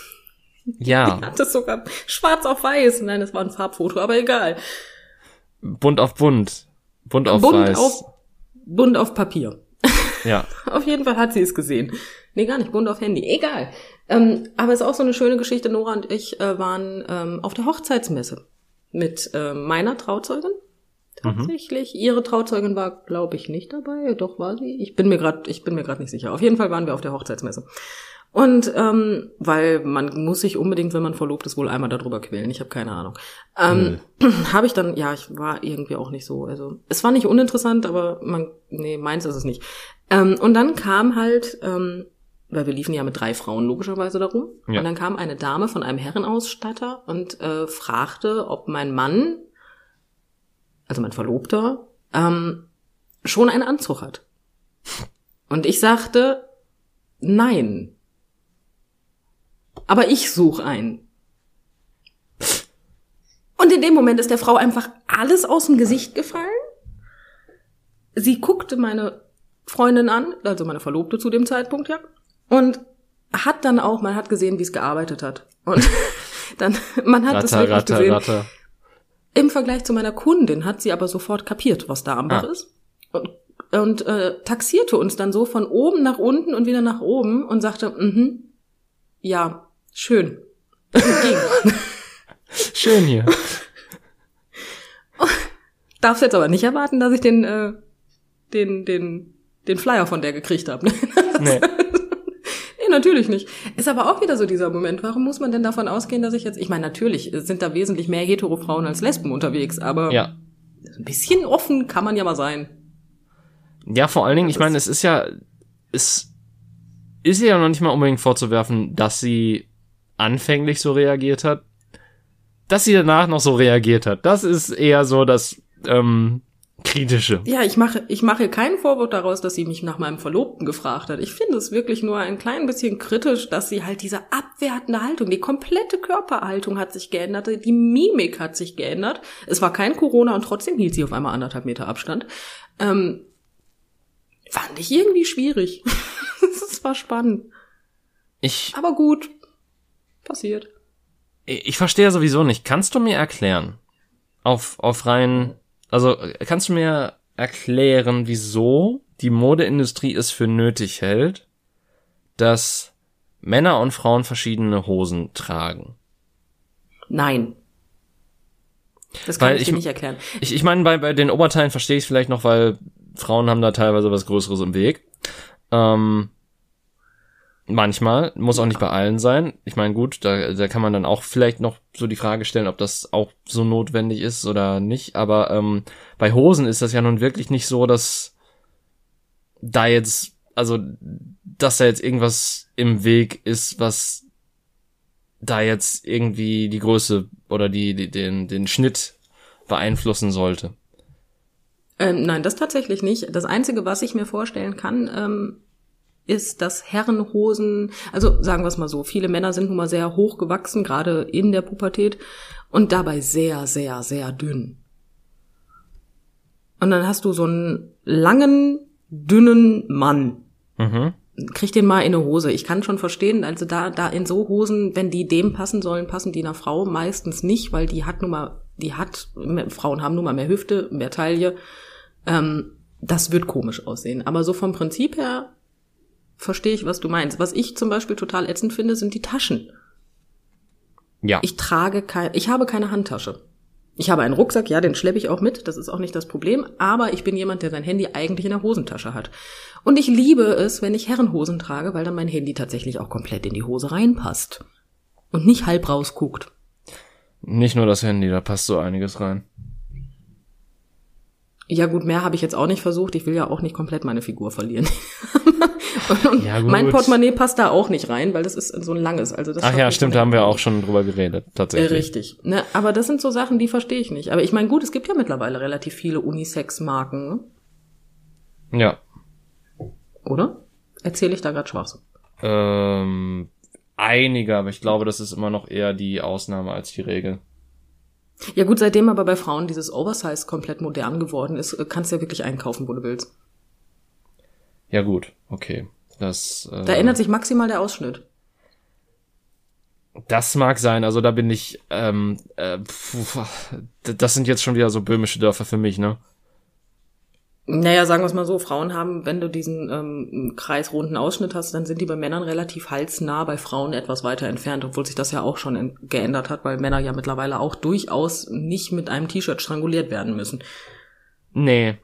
Ja. Die hat das sogar schwarz auf weiß. Nein, das war ein Farbfoto, aber egal. Bunt auf bunt. Bunt auf bunt weiß. Auf, bunt auf Papier. Ja. auf jeden Fall hat sie es gesehen. Nee, gar nicht, bunt auf Handy. Egal. Ähm, aber es ist auch so eine schöne Geschichte. Nora und ich äh, waren ähm, auf der Hochzeitsmesse mit äh, meiner Trauzeugin. Mhm. Tatsächlich. Mhm. Ihre Trauzeugin war, glaube ich, nicht dabei. Doch war sie. Ich bin mir gerade, ich bin mir gerade nicht sicher. Auf jeden Fall waren wir auf der Hochzeitsmesse. Und ähm, weil man muss sich unbedingt, wenn man verlobt ist, wohl einmal darüber quälen. Ich habe keine Ahnung. Ähm, mhm. Habe ich dann, ja, ich war irgendwie auch nicht so. Also es war nicht uninteressant, aber man, nee, meins ist es nicht. Ähm, und dann kam halt, ähm, weil wir liefen ja mit drei Frauen logischerweise darum. Ja. Und dann kam eine Dame von einem Herrenausstatter und äh, fragte, ob mein Mann, also mein Verlobter, ähm, schon einen Anzug hat. Und ich sagte, nein. Aber ich suche einen. Und in dem Moment ist der Frau einfach alles aus dem Gesicht gefallen. Sie guckte meine Freundin an, also meine Verlobte zu dem Zeitpunkt, ja. Und hat dann auch, man hat gesehen, wie es gearbeitet hat. Und dann, man hat das wirklich ratter, gesehen. Ratter. Im Vergleich zu meiner Kundin hat sie aber sofort kapiert, was da am Bach ah. ist. Und und äh, taxierte uns dann so von oben nach unten und wieder nach oben und sagte, mhm, ja, schön. Schön hier. Darfst jetzt aber nicht erwarten, dass ich den, äh, den, den, den Flyer von der gekriegt habe. Nee. Nee, natürlich nicht. Ist aber auch wieder so dieser Moment. Warum muss man denn davon ausgehen, dass ich jetzt, ich meine, natürlich sind da wesentlich mehr Hetero-Frauen als Lesben unterwegs, aber Ja. ein bisschen offen kann man ja mal sein. Ja, vor allen Dingen, ich meine, es ist ja, es ist ihr ja noch nicht mal unbedingt vorzuwerfen, dass sie anfänglich so reagiert hat. Dass sie danach noch so reagiert hat, das ist eher so das ähm, kritische. Ja, ich mache, ich mache keinen Vorwurf daraus, dass sie mich nach meinem Verlobten gefragt hat. Ich finde es wirklich nur ein klein bisschen kritisch, dass sie halt diese abwertende Haltung, die komplette Körperhaltung hat sich geändert, die Mimik hat sich geändert. Es war kein Corona und trotzdem hielt sie auf einmal anderthalb Meter Abstand. Ähm, fand ich irgendwie schwierig. Es war spannend. Ich, Aber gut. Passiert. ich verstehe sowieso nicht. Kannst du mir erklären, auf, auf rein, also kannst du mir erklären, wieso die Modeindustrie es für nötig hält, dass Männer und Frauen verschiedene Hosen tragen? Nein. Das kann Weil ich, ich- dir nicht erklären. Ich, ich meine, bei, bei den Oberteilen verstehe ich es vielleicht noch, weil Frauen haben da teilweise was Größeres im Weg. Ähm, manchmal, muss auch nicht bei allen sein. Ich meine, gut, da, da kann man dann auch vielleicht noch so die Frage stellen, ob das auch so notwendig ist oder nicht. Aber ähm, bei Hosen ist das ja nun wirklich nicht so, dass da jetzt, also, dass da jetzt irgendwas im Weg ist, was da jetzt irgendwie die Größe oder die, die den, den Schnitt beeinflussen sollte. Ähm, nein, das tatsächlich nicht. Das Einzige, was ich mir vorstellen kann, ähm, ist, dass Herrenhosen, also sagen wir es mal so, viele Männer sind nun mal sehr hoch gewachsen, gerade in der Pubertät, und dabei sehr, sehr, sehr dünn. Und dann hast du so einen langen, dünnen Mann. Mhm. Krieg den mal in eine Hose. Ich kann schon verstehen, also da, da in so Hosen, wenn die dem passen sollen, passen die einer Frau meistens nicht, weil die hat nun mal, die hat, Frauen haben nun mal mehr Hüfte, mehr Taille. Ähm, das wird komisch aussehen. Aber so vom Prinzip her verstehe ich, was du meinst. Was ich zum Beispiel total ätzend finde, sind die Taschen. Ja. Ich trage kein, ich habe keine Handtasche. Ich habe einen Rucksack, ja, den schleppe ich auch mit, das ist auch nicht das Problem, aber ich bin jemand, der sein Handy eigentlich in der Hosentasche hat. Und ich liebe es, wenn ich Herrenhosen trage, weil dann mein Handy tatsächlich auch komplett in die Hose reinpasst. Und nicht halb rausguckt. Nicht nur das Handy, da passt so einiges rein. Ja gut, mehr habe ich jetzt auch nicht versucht. Ich will ja auch nicht komplett meine Figur verlieren. Ja, mein Portemonnaie passt da auch nicht rein, weil das ist so ein langes. Also das Ach ja, stimmt, da haben wir auch schon drüber geredet, Äh, tatsächlich. richtig. Ne, aber das sind so Sachen, die verstehe ich nicht. Aber ich meine, gut, es gibt ja mittlerweile relativ viele Unisex-Marken, ne? Ja. oder? Erzähle ich da gerade Schwachsinn? Ähm, einige, aber ich glaube, das ist immer noch eher die Ausnahme als die Regel. Ja gut, seitdem aber bei Frauen dieses Oversize komplett modern geworden ist, äh, kannst du ja wirklich einkaufen, wo du willst. Ja gut, okay. Das, äh, Da ändert sich maximal der Ausschnitt. das mag sein, also da bin ich, ähm, äh, pf, das sind jetzt schon wieder so böhmische Dörfer für mich, ne? Naja, sagen wir es mal so, Frauen haben, wenn du diesen ähm, kreisrunden Ausschnitt hast, dann sind die bei Männern relativ halsnah, bei Frauen etwas weiter entfernt, obwohl sich das ja auch schon geändert hat, weil Männer ja mittlerweile auch durchaus nicht mit einem T-Shirt stranguliert werden müssen. Nee.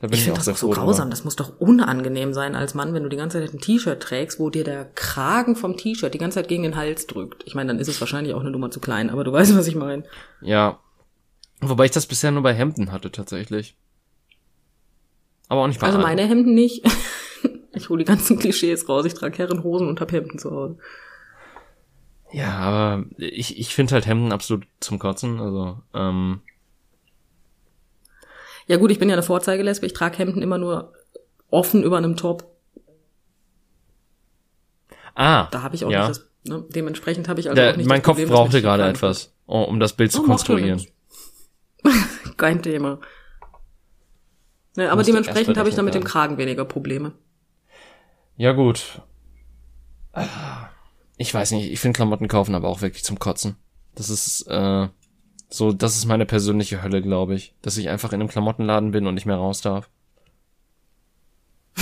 Da bin Ich ich, finde das auch so grausam. drüber. Das muss doch unangenehm sein als Mann, wenn du die ganze Zeit ein T-Shirt trägst, wo dir der Kragen vom T-Shirt die ganze Zeit gegen den Hals drückt. Ich meine, dann ist es wahrscheinlich auch eine Nummer zu klein, aber du weißt, was ich meine. Ja. Wobei ich das bisher nur bei Hemden hatte, tatsächlich. Aber auch nicht bei Also meine Hemden nicht. Ich hole die ganzen Klischees raus. Ich trage Herrenhosen und hab Hemden zu Hause. Ja, aber ich, ich finde halt Hemden absolut zum Kotzen, also, ähm, Ja gut, ich bin ja eine Vorzeigelesbe. Ich trage Hemden immer nur offen über einem Top. ah. Da habe ich auch ja. nicht das. Ne? Dementsprechend habe ich also Der, auch nicht mein Kopf Problem, brauchte gerade etwas, oh, um das Bild zu Oh, macht ja konstruieren. Kein Thema. Ne, aber dementsprechend habe ich dann mit dem Kragen weniger Probleme. Ja, gut. Ich weiß nicht, ich finde Klamotten kaufen aber auch wirklich zum Kotzen. Das ist, äh, so, das ist meine persönliche Hölle, glaube ich. Dass ich einfach in einem Klamottenladen bin und nicht mehr raus darf.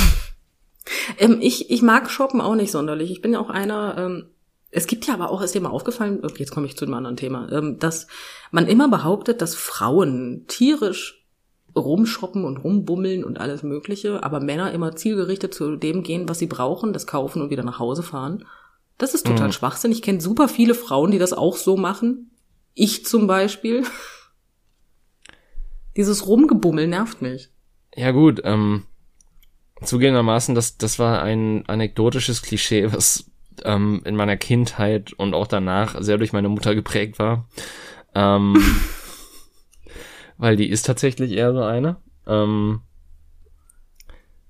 Ähm, ich, ich mag Shoppen auch nicht sonderlich. Ich bin ja auch einer, ähm, es gibt ja aber auch, ist dir mal aufgefallen, oh, jetzt komme ich zu einem anderen Thema, ähm, dass man immer behauptet, dass Frauen tierisch rumshoppen und rumbummeln und alles Mögliche, aber Männer immer zielgerichtet zu dem gehen, was sie brauchen, das kaufen und wieder nach Hause fahren. Das ist total mhm. Schwachsinn. Ich kenne super viele Frauen, die das auch so machen. Ich zum Beispiel. Dieses Rumgebummel nervt mich. Ja gut, ähm, zugegebenermaßen, das, das war ein anekdotisches Klischee, was ähm, in meiner Kindheit und auch danach sehr durch meine Mutter geprägt war. Ähm, weil die ist tatsächlich eher so eine. Ähm,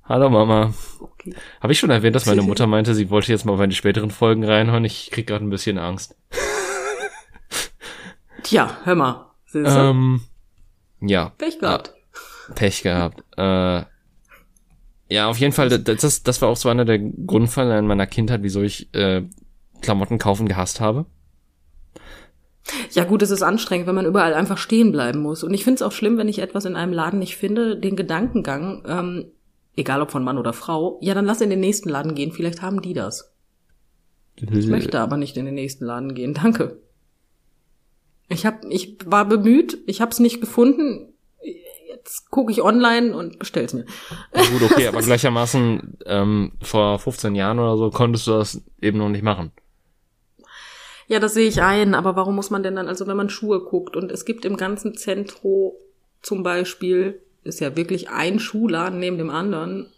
Hallo Mama. Okay. Habe ich schon erwähnt, dass meine Mutter meinte, sie wollte jetzt mal bei den späteren Folgen reinhören? Ich krieg gerade ein bisschen Angst. Tja, hör mal. Ähm, ja. Pech gehabt. Ah, Pech gehabt. Äh, ja, auf jeden Fall, das, das war auch so einer der Grundfälle in meiner Kindheit, wieso ich äh, Klamotten kaufen gehasst habe. Ja gut, es ist anstrengend, wenn man überall einfach stehen bleiben muss. Und ich finde es auch schlimm, wenn ich etwas in einem Laden nicht finde, den Gedankengang, ähm, egal ob von Mann oder Frau, ja, dann lass in den nächsten Laden gehen, vielleicht haben die das. Ich möchte aber nicht in den nächsten Laden gehen, danke. Ich hab, ich war bemüht, ich habe es nicht gefunden. Jetzt gucke ich online und bestell's mir. Ja, gut, okay, aber gleichermaßen ähm, vor 15 Jahren oder so konntest du das eben noch nicht machen. Ja, das sehe ich ein, aber warum muss man denn dann, also wenn man Schuhe guckt und es gibt im ganzen Zentro zum Beispiel, ist ja wirklich ein Schuhladen neben dem anderen.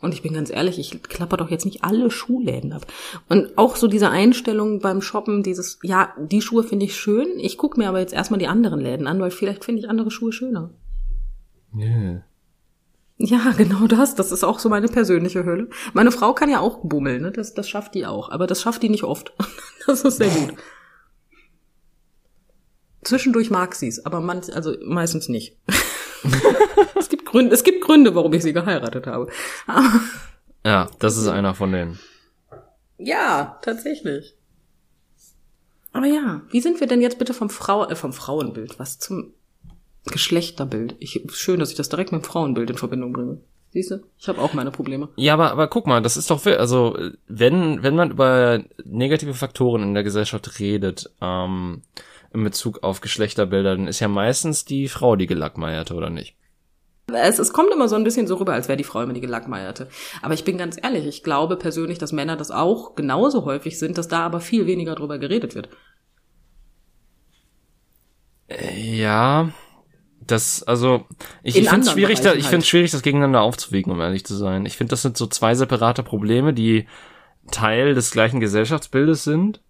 Und ich bin ganz ehrlich, ich klapper doch jetzt nicht alle Schuhläden ab. Und auch so diese Einstellung beim Shoppen, dieses, ja, die Schuhe finde ich schön, ich gucke mir aber jetzt erstmal die anderen Läden an, weil vielleicht finde ich andere Schuhe schöner. Yeah. Ja, genau das. Das ist auch so meine persönliche Hölle. Meine Frau kann ja auch bummeln, ne? Das, das schafft die auch. Aber das schafft die nicht oft. Das ist sehr gut. Zwischendurch mag sie's, aber man, also meistens nicht. es gibt Gründe, es gibt Gründe, warum ich sie geheiratet habe. ja, das ist einer von denen. Ja, tatsächlich. Aber ja, wie sind wir denn jetzt bitte vom Frau, äh, vom Frauenbild, was zum Geschlechterbild. Ich, schön, dass ich das direkt mit dem Frauenbild in Verbindung bringe. Siehst du? Ich habe auch meine Probleme. Ja, aber, aber guck mal, das ist doch, also wenn, wenn man über negative Faktoren in der Gesellschaft redet, ähm, in Bezug auf Geschlechterbilder, dann ist ja meistens die Frau die Gelackmeierte, oder nicht? Es, es kommt immer so ein bisschen so rüber, als wäre die Frau immer die Gelackmeierte. Aber ich bin ganz ehrlich, ich glaube persönlich, dass Männer das auch genauso häufig sind, dass da aber viel weniger drüber geredet wird. Ja, das, also, ich, ich finde es schwierig, da, ich halt. finde schwierig, das gegeneinander aufzuwiegen, um ehrlich zu sein. Ich finde, das sind so zwei separate Probleme, die Teil des gleichen Gesellschaftsbildes sind,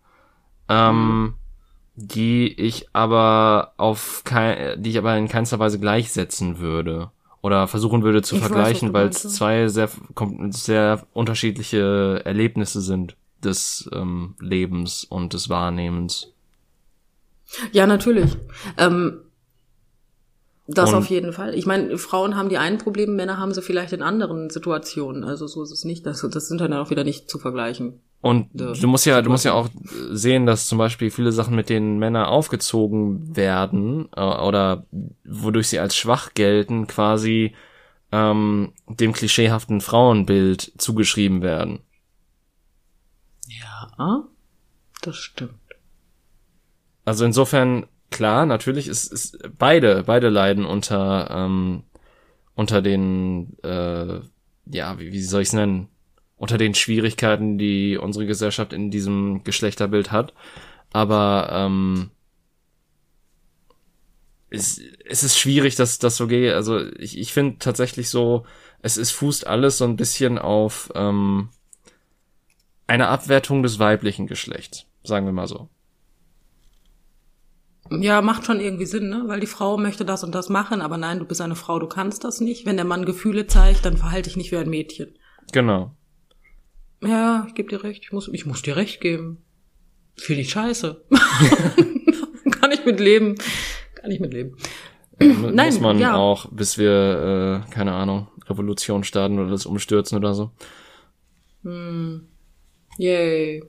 ähm, die ich aber auf kein, die ich aber in keinster Weise gleichsetzen würde oder versuchen würde zu ich vergleichen, weil es zwei sehr, sehr unterschiedliche Erlebnisse sind des ähm, Lebens und des Wahrnehmens. Ja, natürlich. Ähm, das und auf jeden Fall. Ich meine, Frauen haben die einen Probleme, Männer haben sie vielleicht in anderen Situationen. Also so ist es nicht. Das, das sind dann auch wieder nicht zu vergleichen. Und du musst ja, du musst ja auch sehen, dass zum Beispiel viele Sachen, mit denen Männer aufgezogen werden äh, oder wodurch sie als schwach gelten, quasi ähm, dem klischeehaften Frauenbild zugeschrieben werden. Ja, das stimmt. Also insofern klar, natürlich ist, ist beide, beide leiden unter, ähm, unter den, äh, ja, wie, wie soll ich es nennen? Unter den Schwierigkeiten, die unsere Gesellschaft in diesem Geschlechterbild hat. Aber ähm, es, es ist schwierig, dass das so geht. Also ich, ich finde tatsächlich so, es ist fußt alles so ein bisschen auf ähm, eine Abwertung des weiblichen Geschlechts, sagen wir mal so. Ja, macht schon irgendwie Sinn, ne? Weil die Frau möchte das und das machen, aber nein, du bist eine Frau, du kannst das nicht. Wenn der Mann Gefühle zeigt, dann verhalte dich nicht wie ein Mädchen. Genau. Ja, ich gebe dir recht. Ich muss, ich muss dir recht geben. Finde ich scheiße. Kann ich mit leben. Kann ich mit leben. Ja, Nein, muss man ja. auch, bis wir, äh, keine Ahnung, Revolution starten oder das umstürzen oder so. Hm. Yay.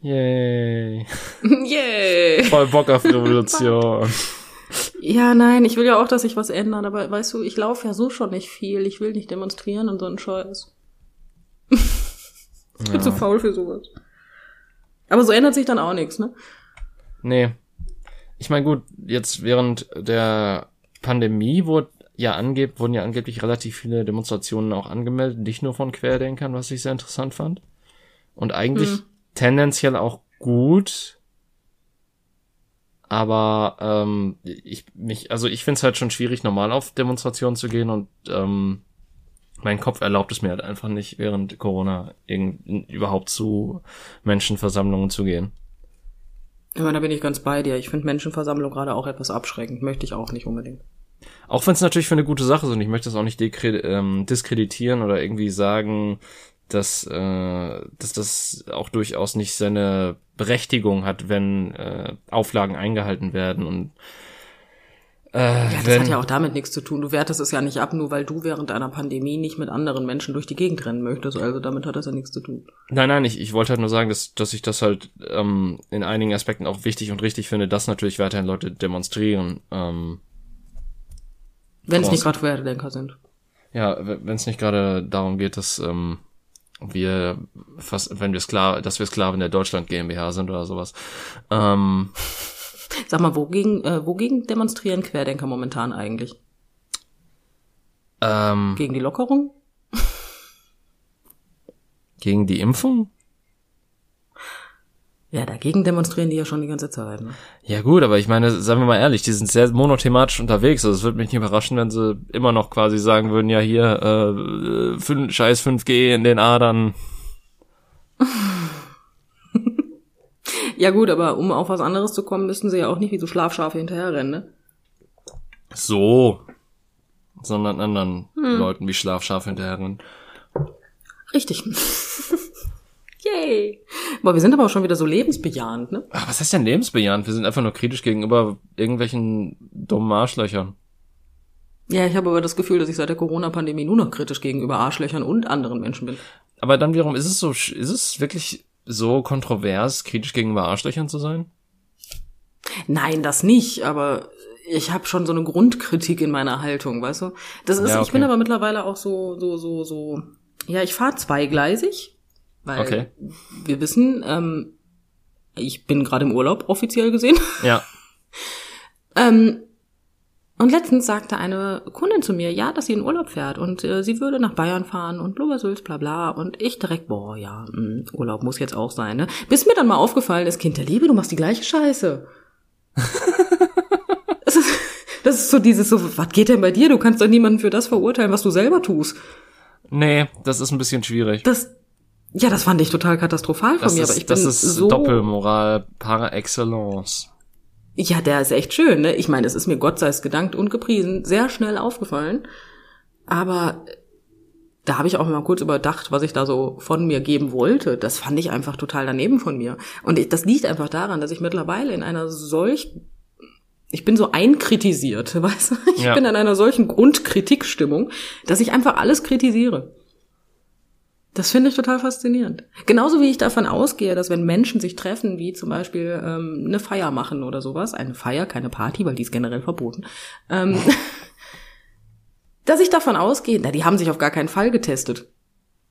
Yay. Yay. Voll Bock auf Revolution. Ja, nein, ich will ja auch, dass sich was ändert, aber weißt du, ich laufe ja so schon nicht viel. Ich will nicht demonstrieren und so einen Scheiß. Ich bin zu faul für sowas. Aber so ändert sich dann auch nichts, ne? Nee. Ich meine, gut, jetzt während der Pandemie wurde ja angeb wurden ja angeblich relativ viele Demonstrationen auch angemeldet, nicht nur von Querdenkern, was ich sehr interessant fand. Und eigentlich Hm. tendenziell auch gut. Aber ähm, ich mich, also ich finde es halt schon schwierig, normal auf Demonstrationen zu gehen und ähm, mein Kopf erlaubt es mir halt einfach nicht, während Corona überhaupt zu Menschenversammlungen zu gehen. Ja, da bin ich ganz bei dir. Ich finde Menschenversammlung gerade auch etwas abschreckend. Möchte ich auch nicht unbedingt. Auch wenn es natürlich für eine gute Sache ist und ich möchte das auch nicht ähm, diskreditieren oder irgendwie sagen, dass, äh, dass das auch durchaus nicht seine Berechtigung hat, wenn äh, Auflagen eingehalten werden und äh, Ja, das wenn, hat ja auch damit nichts zu tun. Du wertest es ja nicht ab, nur weil du während einer Pandemie nicht mit anderen Menschen durch die Gegend rennen möchtest. Also damit hat das ja nichts zu tun. Nein, nein, ich, ich wollte halt nur sagen, dass, dass ich das halt ähm, in einigen Aspekten auch wichtig und richtig finde, dass natürlich weiterhin Leute demonstrieren. Ähm, Wenn es nicht gerade Querdenker sind. ja, wenn es nicht gerade darum geht, dass ähm, wir fast, wenn wir Skla dass wir Sklaven der Deutschland GmbH sind oder sowas. Ähm, Sag mal, wogegen, äh, wogegen demonstrieren Querdenker momentan eigentlich? ähm, Gegen die Lockerung? gegen die Impfung? Ja, dagegen demonstrieren die ja schon die ganze Zeit. Ne? Ja gut, aber ich meine, sagen wir mal ehrlich, die sind sehr monothematisch unterwegs. Also es würde mich nicht überraschen, wenn sie immer noch quasi sagen würden, ja hier, äh, fün- scheiß 5G in den Adern. Ja gut, aber um auf was anderes zu kommen, müssten sie ja auch nicht wie so Schlafschafe hinterherrennen, ne? So. Sondern anderen Leuten wie Schlafschafe hinterherrennen. Richtig. Yay. Boah, wir sind aber auch schon wieder so lebensbejahend, ne? Ach, was heißt denn lebensbejahend? Wir sind einfach nur kritisch gegenüber irgendwelchen dummen Arschlöchern. Ja, ich habe aber das Gefühl, dass ich seit der Corona-Pandemie nur noch kritisch gegenüber Arschlöchern und anderen Menschen bin. Aber dann wiederum, ist es so, ist es wirklich so kontrovers, kritisch gegenüber Arschlöchern zu sein? Nein, das nicht, aber ich habe schon so eine Grundkritik in meiner Haltung, weißt du? Das ist, Ja, ich bin okay. aber mittlerweile auch so, so, so, so. Ja, ich fahre zweigleisig, weil Okay. wir wissen, ähm, ich bin gerade im Urlaub offiziell gesehen. Ja. Ähm, und letztens sagte eine Kundin zu mir, ja, dass sie in Urlaub fährt und äh, sie würde nach Bayern fahren und Blubbersülz, bla bla. Und ich direkt, boah, ja, mh, Urlaub muss jetzt auch sein, ne? Bis mir dann mal aufgefallen ist, Kind der Liebe, du machst die gleiche Scheiße. das, ist, das ist so dieses, so, was geht denn bei dir? Du kannst doch niemanden für das verurteilen, was du selber tust. Nee, das ist ein bisschen schwierig. Das, ja, das fand ich total katastrophal von Das mir, ist, aber ich das bin ist so... Doppelmoral par excellence. Ja, der ist echt schön, ne? Ich meine, es ist mir Gott sei es gedankt und gepriesen, sehr schnell aufgefallen. Aber da habe ich auch mal kurz überdacht, was ich da so von mir geben wollte. Das fand ich einfach total daneben von mir. Und ich, das liegt einfach daran, dass ich mittlerweile in einer solch ich bin so einkritisiert, weißt du? Ich Ja. bin in einer solchen Grundkritikstimmung, dass ich einfach alles kritisiere. Das finde ich total faszinierend. Genauso wie ich davon ausgehe, dass wenn Menschen sich treffen, wie zum Beispiel ähm, eine Feier machen oder sowas, eine Feier, keine Party, weil die ist generell verboten, ähm, dass ich davon ausgehe, na, die haben sich auf gar keinen Fall getestet.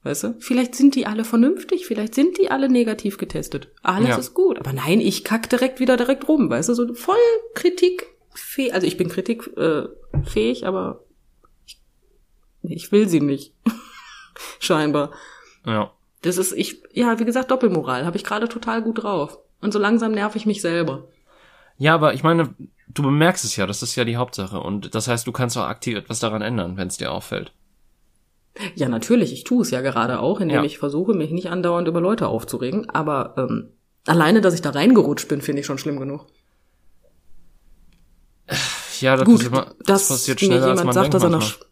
Weißt du? Vielleicht sind die alle vernünftig, vielleicht sind die alle negativ getestet. Alles Ja. ist gut. Aber nein, ich kack direkt wieder direkt rum, weißt du? So voll kritikfähig. Also ich bin kritikfähig, äh, aber ich, ich will sie nicht. Scheinbar. Ja. Das ist, ich, ja, wie gesagt, Doppelmoral. Habe ich gerade total gut drauf. Und so langsam nerv ich mich selber. Ja, aber ich meine, du bemerkst es ja, das ist ja die Hauptsache. Und das heißt, du kannst auch aktiv etwas daran ändern, wenn es dir auffällt. Ja, natürlich, ich tue es ja gerade auch, indem Ja. ich versuche, mich nicht andauernd über Leute aufzuregen. Aber ähm, alleine, dass ich da reingerutscht bin, finde ich schon schlimm genug. Ja, das, Gut, ist immer, dass das passiert mir schneller, als jemand man sagt, denkt dass er nach manchmal.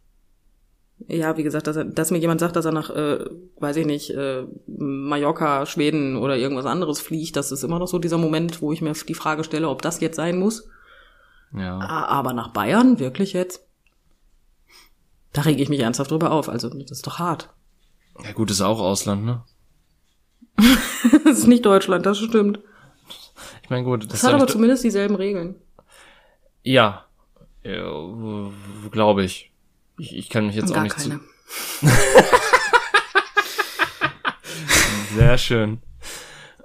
Ja, wie gesagt, dass, er, dass mir jemand sagt, dass er nach, äh, weiß ich nicht, äh, Mallorca, Schweden oder irgendwas anderes fliegt, das ist immer noch so dieser Moment, wo ich mir die Frage stelle, ob das jetzt sein muss. Ja. Aber nach Bayern, wirklich jetzt? Da rege ich mich ernsthaft drüber auf. Also, das ist doch hart. ja, gut, ist auch Ausland, ne? Das ist nicht Deutschland, das stimmt. Ich meine, gut, das, Das hat aber zumindest dieselben Regeln. ja, ja glaube ich. Ich. Ich kann mich jetzt auch Gar nicht keine. zu. Sehr schön.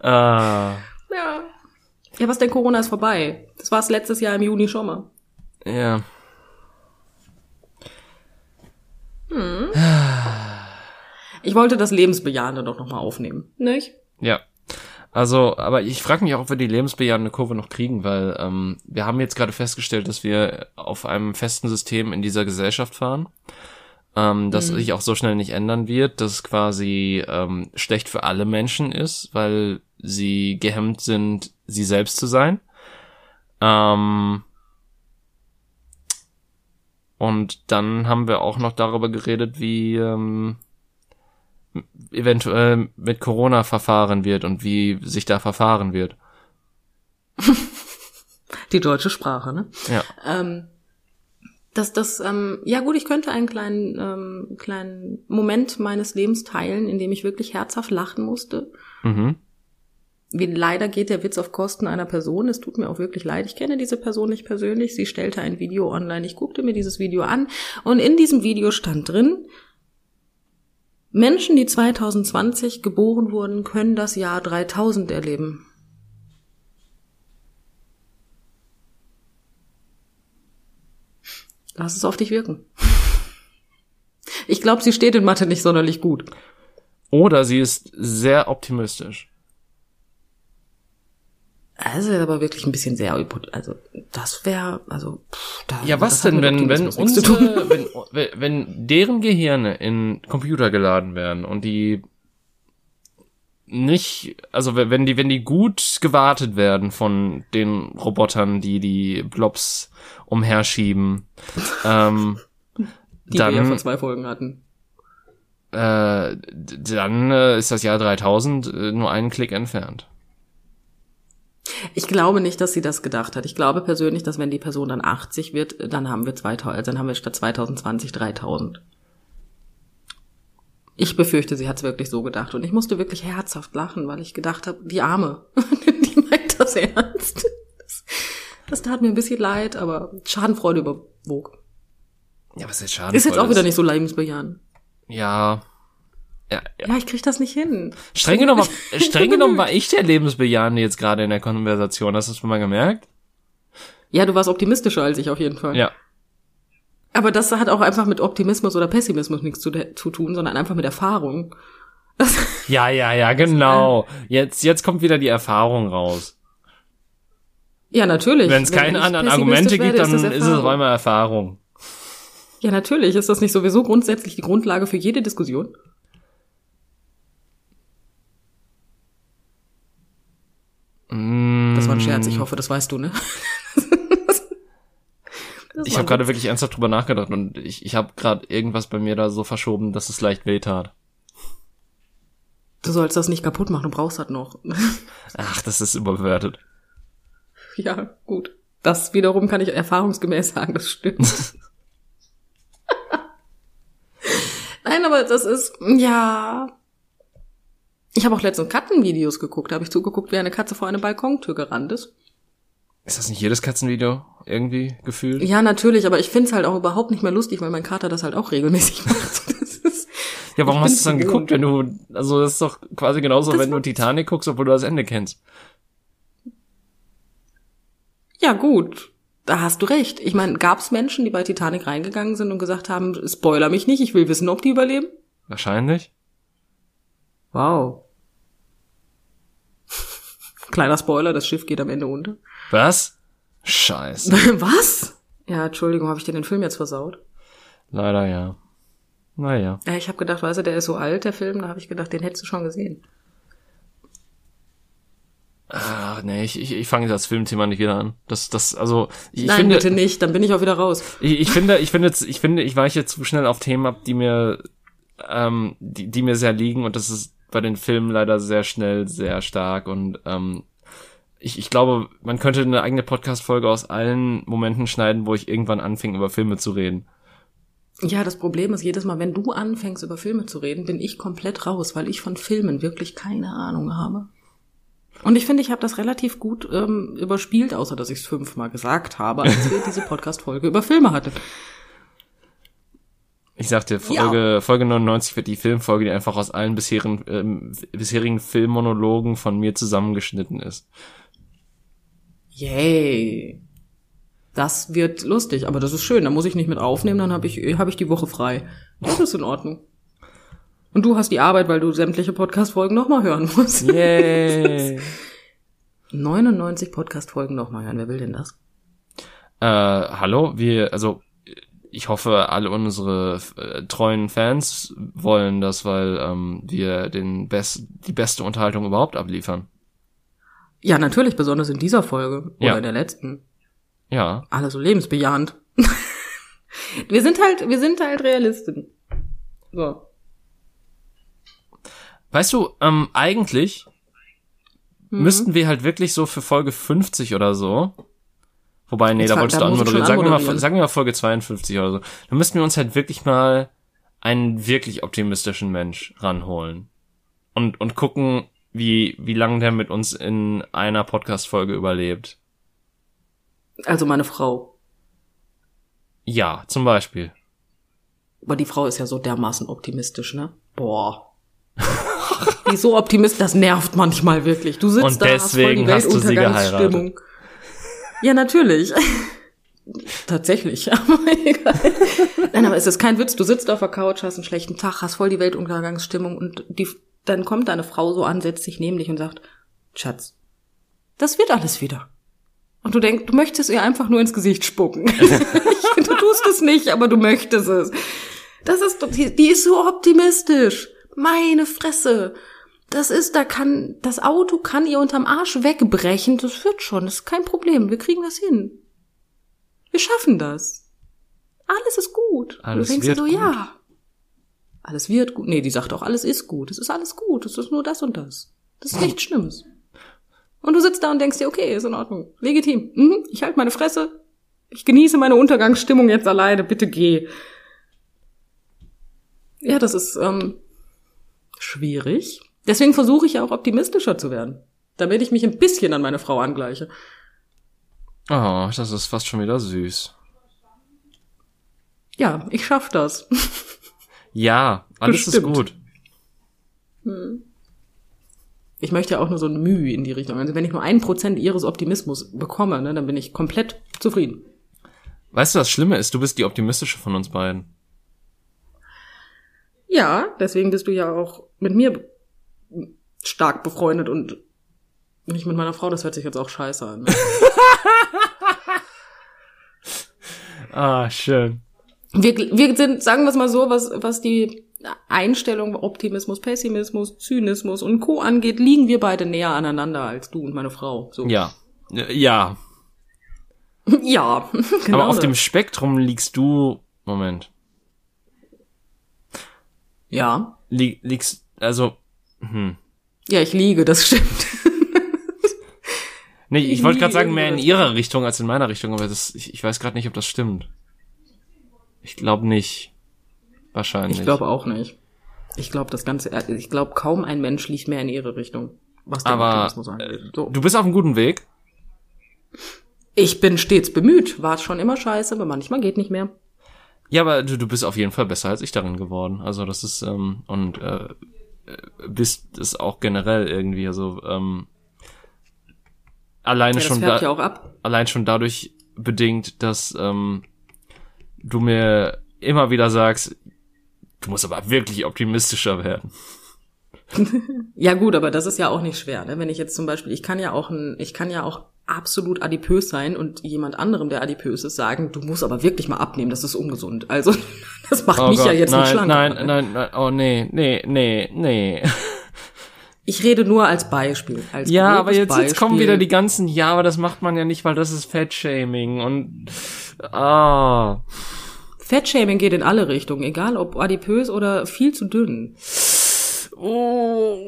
Ah. Ja. Ja, was denn Corona ist vorbei? Das war es letztes Jahr im Juni schon mal. Ja. Ich wollte das Lebensbejahende doch nochmal aufnehmen. Nicht? Ja. Also, aber ich frage mich auch, ob wir die lebensbejahende Kurve noch kriegen, weil ähm, wir haben jetzt gerade festgestellt, dass wir auf einem festen System in dieser Gesellschaft fahren, ähm, das sich auch so schnell nicht ändern wird, dass es quasi ähm, schlecht für alle Menschen ist, weil sie gehemmt sind, sie selbst zu sein. Ähm, und dann haben wir auch noch darüber geredet, wie ähm, eventuell mit Corona verfahren wird und wie sich da verfahren wird. Die deutsche Sprache, ne? Ja. Ähm, das, das, ähm, ja gut, ich könnte einen kleinen, ähm, kleinen Moment meines Lebens teilen, in dem ich wirklich herzhaft lachen musste. Mhm. Wie leider geht der Witz auf Kosten einer Person. Es tut mir auch wirklich leid. Ich kenne diese Person nicht persönlich. Sie stellte ein Video online. Ich guckte mir dieses Video an und in diesem Video stand drin, Menschen, die 2020 geboren wurden, können das Jahr 3000 erleben. Lass es auf dich wirken. Ich glaube, sie steht in Mathe nicht sonderlich gut. Oder sie ist sehr optimistisch. Also aber wirklich ein bisschen sehr, also das wäre, also pff, da, Ja, was denn, wenn, wenn unsere, wenn, wenn deren Gehirne in Computer geladen werden und die nicht, also wenn die, wenn die gut gewartet werden von den Robotern, die die Blobs umherschieben, ähm, die wir ja vor dann, zwei Folgen hatten. äh, dann äh, ist das Jahr 3000 äh, nur einen Klick entfernt. Ich glaube nicht, dass sie das gedacht hat. Ich glaube persönlich, dass wenn die Person dann 80 wird, dann haben wir 2000, also dann haben wir statt 2020 3000. Ich befürchte, sie hat es wirklich so gedacht und ich musste wirklich herzhaft lachen, weil ich gedacht habe, die Arme, die meint das ernst. Das, das tat mir ein bisschen leid, aber Schadenfreude überwog. Ja, was ist schade. Ist jetzt auch wieder nicht so lebensbejahend. Ja. Ja, ja. Ja, ich krieg das nicht hin. Streng genommen, streng genommen war ich der Lebensbejahende jetzt gerade in der Konversation. Hast du das schon mal gemerkt? Ja, du warst optimistischer als ich auf jeden Fall. Ja. Aber das hat auch einfach mit Optimismus oder Pessimismus nichts zu, zu tun, sondern einfach mit Erfahrung. Ja, ja, ja, genau. Jetzt, jetzt kommt wieder die Erfahrung raus. Ja, natürlich. Wenn es keine anderen Argumente gibt, werde, dann das ist es auf einmal Erfahrung. Ja, natürlich. Ist das nicht sowieso grundsätzlich die Grundlage für jede Diskussion? War ein Scherz, ich hoffe, das weißt du, ne? Ich habe gerade wirklich ernsthaft drüber nachgedacht und ich, ich habe gerade irgendwas bei mir da so verschoben, dass es leicht wehtat. Du sollst das nicht kaputt machen, du brauchst das noch. Ach, das ist überbewertet. ja, gut. Das wiederum kann ich erfahrungsgemäß sagen, das stimmt. Nein, aber das ist, ja. Ich habe auch letztens Katzenvideos geguckt. Da habe ich zugeguckt, wie eine Katze vor eine Balkontür gerannt ist. Ist das nicht jedes Katzenvideo irgendwie gefühlt? Ja, natürlich, aber ich find's halt auch überhaupt nicht mehr lustig, weil mein Kater das halt auch regelmäßig macht. Das ist, Ja, warum hast du es dann geguckt, wenn du, also das ist doch quasi genauso, Das wenn du Titanic guckst, obwohl du das Ende kennst. ja, gut. Da hast du recht. Ich meine, gab's Menschen, die bei Titanic reingegangen sind und gesagt haben, spoiler mich nicht, ich will wissen, ob die überleben? Wahrscheinlich. Wow. Kleiner Spoiler, das Schiff geht am Ende unter. Was? Scheiße. Was? Ja, Entschuldigung, habe ich dir den Film jetzt versaut? Leider ja. Naja. Ja, ich habe gedacht, weißt du, der ist so alt, der Film, da habe ich gedacht, den hättest du schon gesehen. Ach nee, ich, ich, ich fange das Filmthema nicht wieder an. Das, das, also ich Nein, finde, bitte nicht, dann bin ich auch wieder raus. ich, ich finde, ich finde, jetzt- ich finde, ich weiche zu schnell auf Themen ab, die mir, ähm, die, die mir sehr liegen und das ist bei den Filmen leider sehr schnell, sehr stark und ähm, ich, ich glaube, man könnte eine eigene Podcast-Folge aus allen Momenten schneiden, wo ich irgendwann anfing, über Filme zu reden. Ja, das Problem ist, jedes Mal, wenn du anfängst, über Filme zu reden, bin ich komplett raus, weil ich von Filmen wirklich keine Ahnung habe. Und ich finde, ich habe das relativ gut ähm, überspielt, außer dass ich es fünfmal gesagt habe, als wir diese Podcast-Folge über Filme hatten. Ich sagte, Folge, ja. Folge 99 wird die Filmfolge, die einfach aus allen bisherigen, ähm, bisherigen Filmmonologen von mir zusammengeschnitten ist. Yay. Das wird lustig, aber das ist schön. Da muss ich nicht mit aufnehmen, dann habe ich, hab ich die Woche frei. Das ist in Ordnung. Und du hast die Arbeit, weil du sämtliche Podcast-Folgen nochmal hören musst. Yay. 99 Podcast-Folgen nochmal hören. Wer will denn das? Äh, hallo, wir, also ich hoffe, alle unsere äh, treuen Fans wollen das, weil ähm, wir den best, die beste Unterhaltung überhaupt abliefern. Ja, natürlich, besonders in dieser Folge oder ja. in der letzten. Ja. Alle so lebensbejahend. wir sind halt, wir sind halt Realisten. So. Weißt du, ähm, eigentlich mhm. müssten wir halt wirklich so für Folge 50 oder so Wobei, nee, Jetzt da wolltest da du anmoderieren. Sagen wir, mal, sagen wir mal Folge 52 oder so. Dann müssten wir uns halt wirklich mal einen wirklich optimistischen Mensch ranholen. Und, und gucken, wie, wie lange der mit uns in einer Podcast-Folge überlebt. Also meine Frau. Ja, zum Beispiel. Aber die Frau ist ja so dermaßen optimistisch, ne? Boah. die ist so optimistisch, das nervt manchmal wirklich. Du sitzt und da, deswegen hast, voll die hast du sie geheiratet. Ja, natürlich. Tatsächlich, aber egal. Nein, aber es ist kein Witz. Du sitzt auf der Couch, hast einen schlechten Tag, hast voll die Weltuntergangsstimmung und die, dann kommt deine Frau so an, setzt sich neben dich und sagt, Schatz, das wird alles wieder. Und du denkst, du möchtest ihr einfach nur ins Gesicht spucken. du tust es nicht, aber du möchtest es. Das ist, die ist so optimistisch. Meine Fresse. Das ist, da kann, das Auto kann ihr unterm Arsch wegbrechen. Das wird schon. Das ist kein Problem. Wir kriegen das hin. Wir schaffen das. Alles ist gut. Alles du denkst wird dir so, gut. ja. Alles wird gut. Nee, die sagt auch, alles ist gut. Es ist alles gut. Es ist nur das und das. Das ist nichts Schlimmes. Und du sitzt da und denkst dir, okay, ist in Ordnung. Legitim. Mhm, ich halte meine Fresse. Ich genieße meine Untergangsstimmung jetzt alleine. Bitte geh. Ja, das ist ähm, schwierig. Deswegen versuche ich ja auch optimistischer zu werden, damit ich mich ein bisschen an meine Frau angleiche. Oh, das ist fast schon wieder süß. Ja, ich schaff das. ja, alles Bestimmt. ist gut. Hm. Ich möchte ja auch nur so ein Mühe in die Richtung. Also wenn ich nur ein Prozent ihres Optimismus bekomme, ne, dann bin ich komplett zufrieden. Weißt du, was Schlimme ist? Du bist die optimistische von uns beiden. Ja, deswegen bist du ja auch mit mir stark befreundet und nicht mit meiner Frau, das hört sich jetzt auch scheiße an. Ne? ah, schön. Wir, wir sind, sagen wir es mal so, was, was die Einstellung Optimismus, Pessimismus, Zynismus und Co. angeht, liegen wir beide näher aneinander als du und meine Frau. So. Ja. Ja. ja. Genau Aber auf das. dem Spektrum liegst du. Moment. Ja. Li liegst, also. Hm. Ja, ich liege, das stimmt. nee, ich, ich wollte gerade sagen, mehr in ihrer Richtung als in meiner Richtung, aber das, ich, ich weiß gerade nicht, ob das stimmt. Ich glaube nicht. Wahrscheinlich. Ich glaube auch nicht. Ich glaube, das Ganze, ich glaube, kaum ein Mensch liegt mehr in ihre Richtung. Was den aber Optimismus angeht. Äh, so. du bist auf einem guten Weg. Ich bin stets bemüht. War schon immer scheiße, aber manchmal geht nicht mehr. Ja, aber du, du bist auf jeden Fall besser als ich darin geworden. Also das ist, ähm, und äh, bist es auch generell irgendwie, also ähm, alleine ja, schon ja allein schon dadurch bedingt, dass ähm, du mir immer wieder sagst, du musst aber wirklich optimistischer werden. ja gut, aber das ist ja auch nicht schwer, ne? Wenn ich jetzt zum Beispiel, ich kann ja auch ein, ich kann ja auch absolut adipös sein und jemand anderem, der adipös ist, sagen, du musst aber wirklich mal abnehmen, das ist ungesund. Also, das macht oh mich Gott, ja jetzt nein, nicht schlank. Nein, nein, nein, oh nee, nee, nee, nee. Ich rede nur als Beispiel. Als ja, aber jetzt, jetzt kommen wieder die ganzen, ja, aber das macht man ja nicht, weil das ist Fettshaming und ah. Fettshaming geht in alle Richtungen, egal ob adipös oder viel zu dünn. Oh,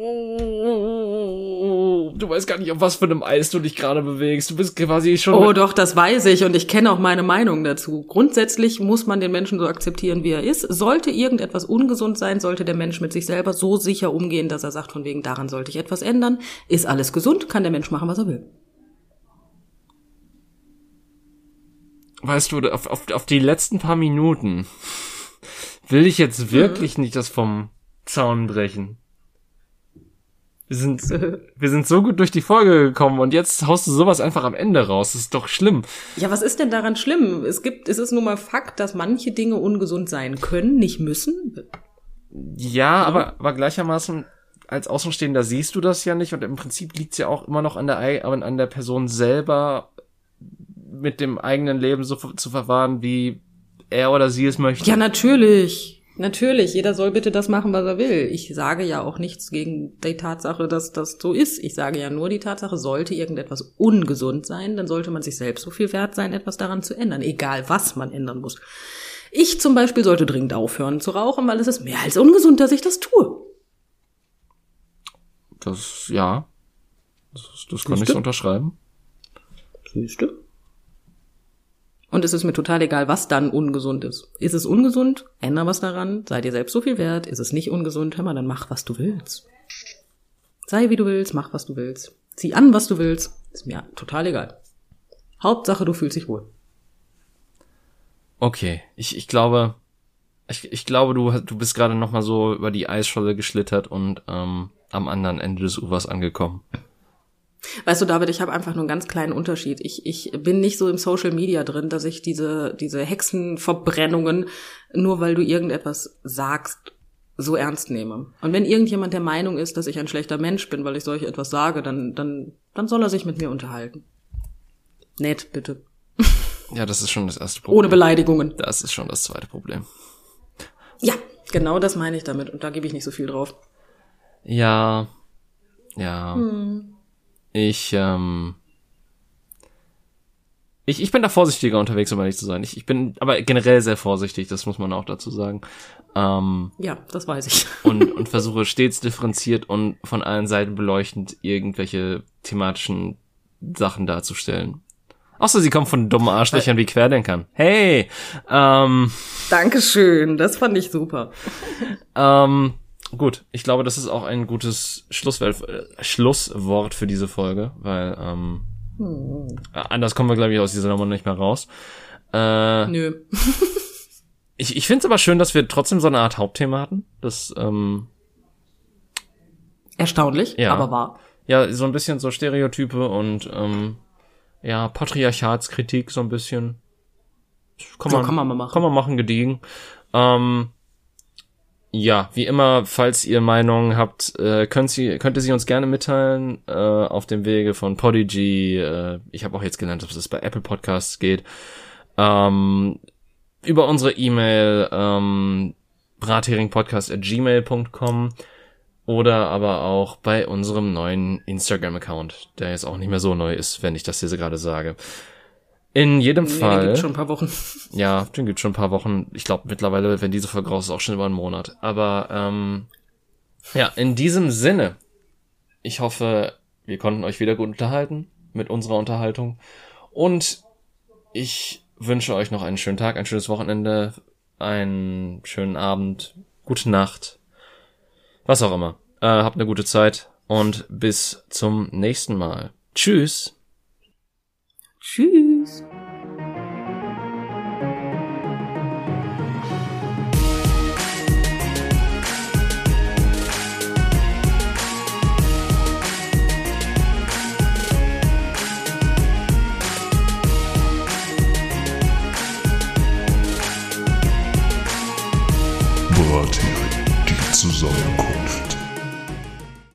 oh, du weißt gar nicht, auf was für einem Eis du dich gerade bewegst. Du bist quasi schon. Oh, doch, das weiß ich und ich kenne auch meine Meinung dazu. Grundsätzlich muss man den Menschen so akzeptieren, wie er ist. Sollte irgendetwas ungesund sein, sollte der Mensch mit sich selber so sicher umgehen, dass er sagt, von wegen daran sollte ich etwas ändern. Ist alles gesund, kann der Mensch machen, was er will. Weißt du, auf, auf, auf die letzten paar Minuten will ich jetzt wirklich nicht das vom Zaun brechen. Wir sind, wir sind so gut durch die Folge gekommen und jetzt haust du sowas einfach am Ende raus. Das ist doch schlimm. Ja, was ist denn daran schlimm? Es gibt, es ist nun mal Fakt, dass manche Dinge ungesund sein können, nicht müssen. Ja, aber, aber gleichermaßen als Außenstehender siehst du das ja nicht und im Prinzip liegt's ja auch immer noch an der, an der Person selber mit dem eigenen Leben so zu verwahren, wie er oder sie es möchte. Ja, natürlich. Natürlich, jeder soll bitte das machen, was er will. Ich sage ja auch nichts gegen die Tatsache, dass das so ist. Ich sage ja nur die Tatsache, sollte irgendetwas ungesund sein, dann sollte man sich selbst so viel wert sein, etwas daran zu ändern, egal was man ändern muss. Ich zum Beispiel sollte dringend aufhören zu rauchen, weil es ist mehr als ungesund, dass ich das tue. Das, ja. Das, das kann Siehste? ich unterschreiben. Siehst du? Und es ist mir total egal, was dann ungesund ist. Ist es ungesund? Änder was daran. Sei dir selbst so viel wert. Ist es nicht ungesund? Hör mal, dann mach, was du willst. Sei wie du willst, mach, was du willst. Zieh an, was du willst. Ist mir total egal. Hauptsache, du fühlst dich wohl. Okay, ich, ich glaube, ich, ich glaube, du, du bist gerade noch mal so über die Eisscholle geschlittert und ähm, am anderen Ende des Ufers angekommen. Weißt du, David, ich habe einfach nur einen ganz kleinen Unterschied. Ich, ich bin nicht so im Social Media drin, dass ich diese, diese Hexenverbrennungen, nur weil du irgendetwas sagst, so ernst nehme. Und wenn irgendjemand der Meinung ist, dass ich ein schlechter Mensch bin, weil ich solch etwas sage, dann, dann, dann soll er sich mit mir unterhalten. Nett, bitte. Ja, das ist schon das erste Problem. Ohne Beleidigungen. Das ist schon das zweite Problem. Ja, genau das meine ich damit. Und da gebe ich nicht so viel drauf. Ja, ja. Hm. Ich, ähm, ich, ich bin da vorsichtiger unterwegs, um ehrlich zu sein. Ich, ich bin aber generell sehr vorsichtig, das muss man auch dazu sagen. Ähm, ja, das weiß ich. und, und versuche stets differenziert und von allen Seiten beleuchtend irgendwelche thematischen Sachen darzustellen. Außer sie kommen von dummen Arschlöchern wie Querdenkern. Hey! Ähm, Dankeschön, das fand ich super. ähm, Gut, ich glaube, das ist auch ein gutes Schlusswort, äh, Schlusswort für diese Folge, weil ähm, hm. anders kommen wir, glaube ich, aus dieser Nummer nicht mehr raus. Äh, Nö. ich ich finde es aber schön, dass wir trotzdem so eine Art Hauptthema hatten. Das ähm, Erstaunlich, ja. aber wahr. Ja, so ein bisschen so Stereotype und ähm, ja, Patriarchatskritik so ein bisschen. Kann man, so, kann man mal machen. Kann man machen, gediegen. Ähm, ja, wie immer, falls ihr Meinungen habt, äh, könnt, sie, könnt ihr sie uns gerne mitteilen äh, auf dem Wege von Podigy. Äh, ich habe auch jetzt gelernt, dass es bei Apple Podcasts geht. Ähm, über unsere E-Mail ähm, bratheringpodcast@gmail.com oder aber auch bei unserem neuen Instagram-Account, der jetzt auch nicht mehr so neu ist, wenn ich das hier gerade sage. In jedem nee, Fall. Den gibt's schon ein paar Wochen. Ja, den gibt's schon ein paar Wochen. Ich glaube mittlerweile, wenn diese Folge raus ist, auch schon über einen Monat. Aber ähm, ja, in diesem Sinne, ich hoffe, wir konnten euch wieder gut unterhalten mit unserer Unterhaltung. Und ich wünsche euch noch einen schönen Tag, ein schönes Wochenende, einen schönen Abend, gute Nacht, was auch immer. Äh, habt eine gute Zeit und bis zum nächsten Mal. Tschüss. Tschüss. Brathering, die Zusammenkunft.